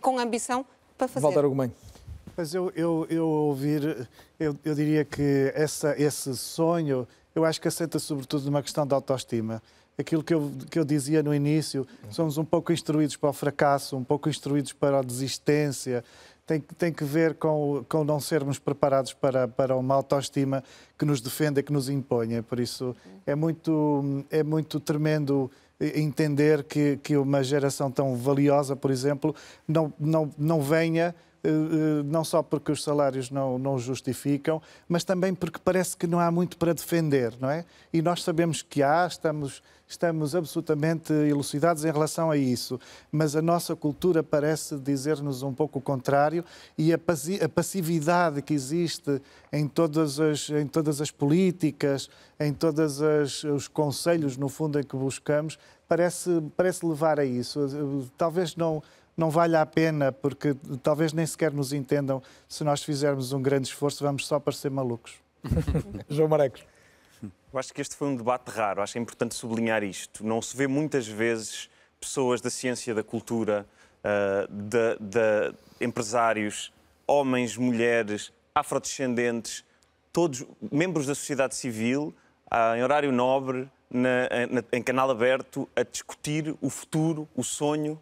com ambição para fazer. Walter Argumem. Mas eu, eu, eu ouvir, eu, eu diria que essa, esse sonho, eu acho que assenta sobretudo numa questão de autoestima aquilo que eu, que eu dizia no início, somos um pouco instruídos para o fracasso, um pouco instruídos para a desistência, tem, tem que ver com, com não sermos preparados para, para uma autoestima que nos defenda, que nos imponha. Por isso é muito, é muito tremendo entender que, que uma geração tão valiosa, por exemplo, não, não, não venha não só porque os salários não, não justificam, mas também porque parece que não há muito para defender, não é? E nós sabemos que há, estamos estamos absolutamente elucidados em relação a isso, mas a nossa cultura parece dizer-nos um pouco o contrário e a passividade que existe em todas as, em todas as políticas, em todos os conselhos, no fundo, em que buscamos, parece, parece levar a isso. Talvez não, não valha a pena, porque talvez nem sequer nos entendam se nós fizermos um grande esforço, vamos só parecer malucos. (laughs) João Marecos. Eu acho que este foi um debate raro, acho que é importante sublinhar isto. Não se vê muitas vezes pessoas da ciência, da cultura, uh, de, de empresários, homens, mulheres, afrodescendentes, todos membros da sociedade civil, uh, em horário nobre, na, na, em canal aberto, a discutir o futuro, o sonho,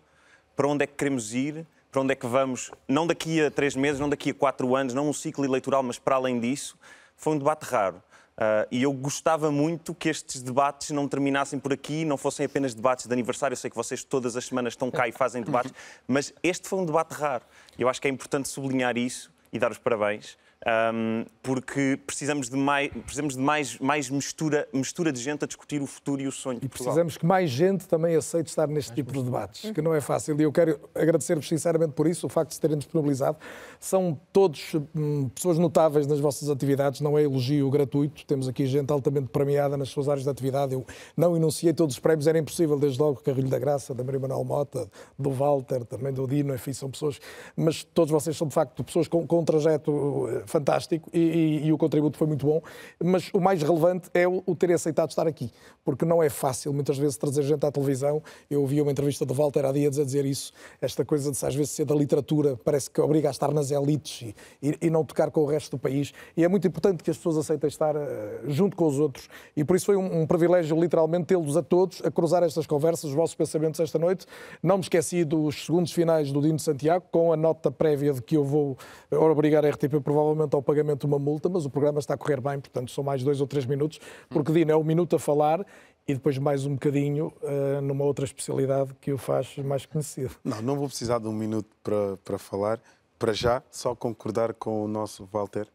para onde é que queremos ir, para onde é que vamos, não daqui a três meses, não daqui a quatro anos, não um ciclo eleitoral, mas para além disso. Foi um debate raro. Uh, e eu gostava muito que estes debates não terminassem por aqui, não fossem apenas debates de aniversário. Eu sei que vocês todas as semanas estão cá e fazem debates, (laughs) mas este foi um debate raro. Eu acho que é importante sublinhar isso e dar os parabéns um, porque precisamos de mais, precisamos de mais, mais mistura, mistura de gente a discutir o futuro e o sonho. E precisamos que mais gente também aceite estar neste mais tipo de debates, que não é fácil. E eu quero agradecer-vos sinceramente por isso, o facto de se terem disponibilizado. São todos hum, pessoas notáveis nas vossas atividades, não é elogio gratuito. Temos aqui gente altamente premiada nas suas áreas de atividade. Eu não enunciei todos os prémios, era impossível, desde logo Carrilho da Graça, da Maria Manuel Mota, do Walter, também do Dino, enfim, são pessoas, mas todos vocês são de facto pessoas com, com um trajeto eh, fantástico e, e, e, o contributo foi muito bom, mas o mais relevante é o, o ter aceitado estar aqui, porque não é fácil muitas vezes trazer gente à televisão. Eu ouvi uma entrevista do Walter há dias a dizer isso, esta coisa de às vezes ser da literatura, parece que obriga a estar nas elites e, e não tocar com o resto do país. E é muito importante que as pessoas aceitem estar uh, junto com os outros. E por isso foi um, um privilégio, literalmente, tê-los a todos a cruzar estas conversas, os vossos pensamentos esta noite. Não me esqueci dos segundos finais do Dino Santiago, com a nota prévia de que eu vou obrigar a RTP provavelmente ao pagamento de uma multa, mas o programa está a correr bem, portanto são mais dois ou três minutos, porque Dino é um minuto a falar e depois mais um bocadinho uh, numa outra especialidade que o faz mais conhecido. Não, não vou precisar de um minuto para, para falar. Para já, só concordar com o nosso Walter,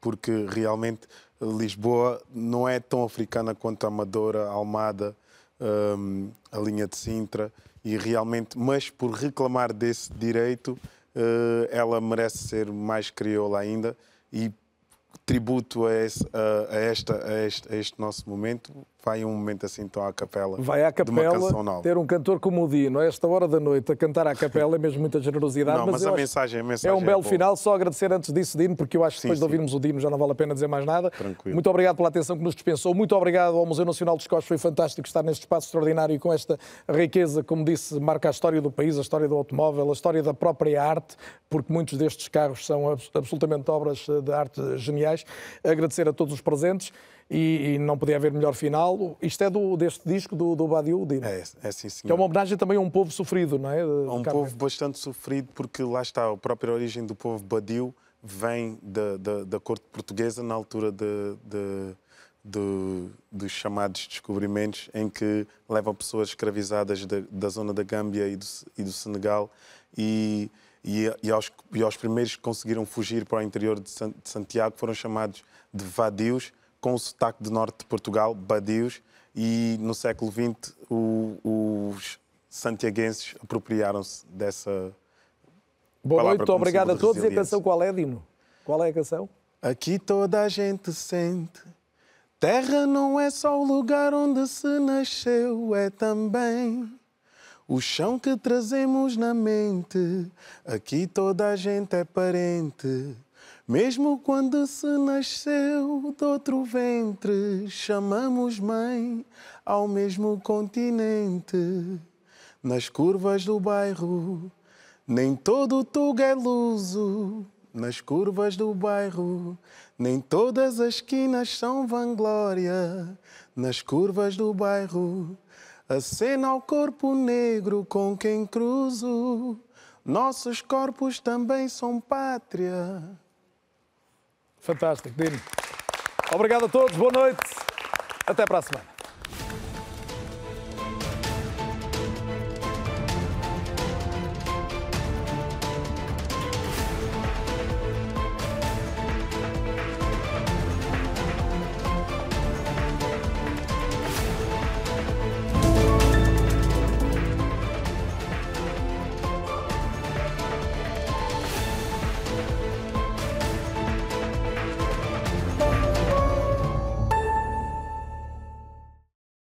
porque realmente Lisboa não é tão africana quanto a Amadora, a Almada, um, a linha de Sintra, e realmente, mas por reclamar desse direito, uh, ela merece ser mais crioula ainda e tributo a, esse, a, a, esta, a, este, a este nosso momento vai um momento assim então à capela. Vai à capela ter um cantor como o Dino, a esta hora da noite, a cantar à capela é mesmo muita generosidade. Não, mas, mas a, mensagem, a mensagem é um belo é final. Só agradecer antes disso, Dino, porque eu acho que sim, depois sim. de ouvirmos o Dino já não vale a pena dizer mais nada. Tranquilo. Muito obrigado pela atenção que nos dispensou. Muito obrigado ao Museu Nacional dos Costos. Foi fantástico estar neste espaço extraordinário e com esta riqueza, como disse, marca a história do país, a história do automóvel, a história da própria arte, porque muitos destes carros são absolutamente obras de arte geniais. Agradecer a todos os presentes e, e, não podia haver melhor final. Isto é do, deste disco do, do Badiou, É, é sim, senhor. Que é uma homenagem também a um povo sofrido, não é? A um povo bastante sofrido, porque lá está, a própria origem do povo Badiou vem da, da, da corte portuguesa na altura de, de, de, dos chamados descobrimentos, em que levam pessoas escravizadas da, da zona da Gâmbia e do, e do Senegal e, e, e, aos, e aos primeiros que conseguiram fugir para o interior de Santiago foram chamados de vadios, com o sotaque do norte de Portugal, badios, e no século XX o, os santiaguenses apropriaram-se dessa Boa noite, obrigado a todos. E a canção qual é, Dino? Qual é a canção? Aqui toda a gente sente. Terra não é só o lugar onde se nasceu, é também o chão que trazemos na mente. Aqui toda a gente é parente. Mesmo quando se nasceu de outro ventre, chamamos mãe ao mesmo continente. Nas curvas do bairro, nem todo Tuga é luso. Nas curvas do bairro, nem todas as esquinas são vanglória. Nas curvas do bairro, acena ao corpo negro com quem cruzo. Nossos corpos também são pátria. Fantástico, Dino. Obrigado a todos, boa noite. Até para a semana.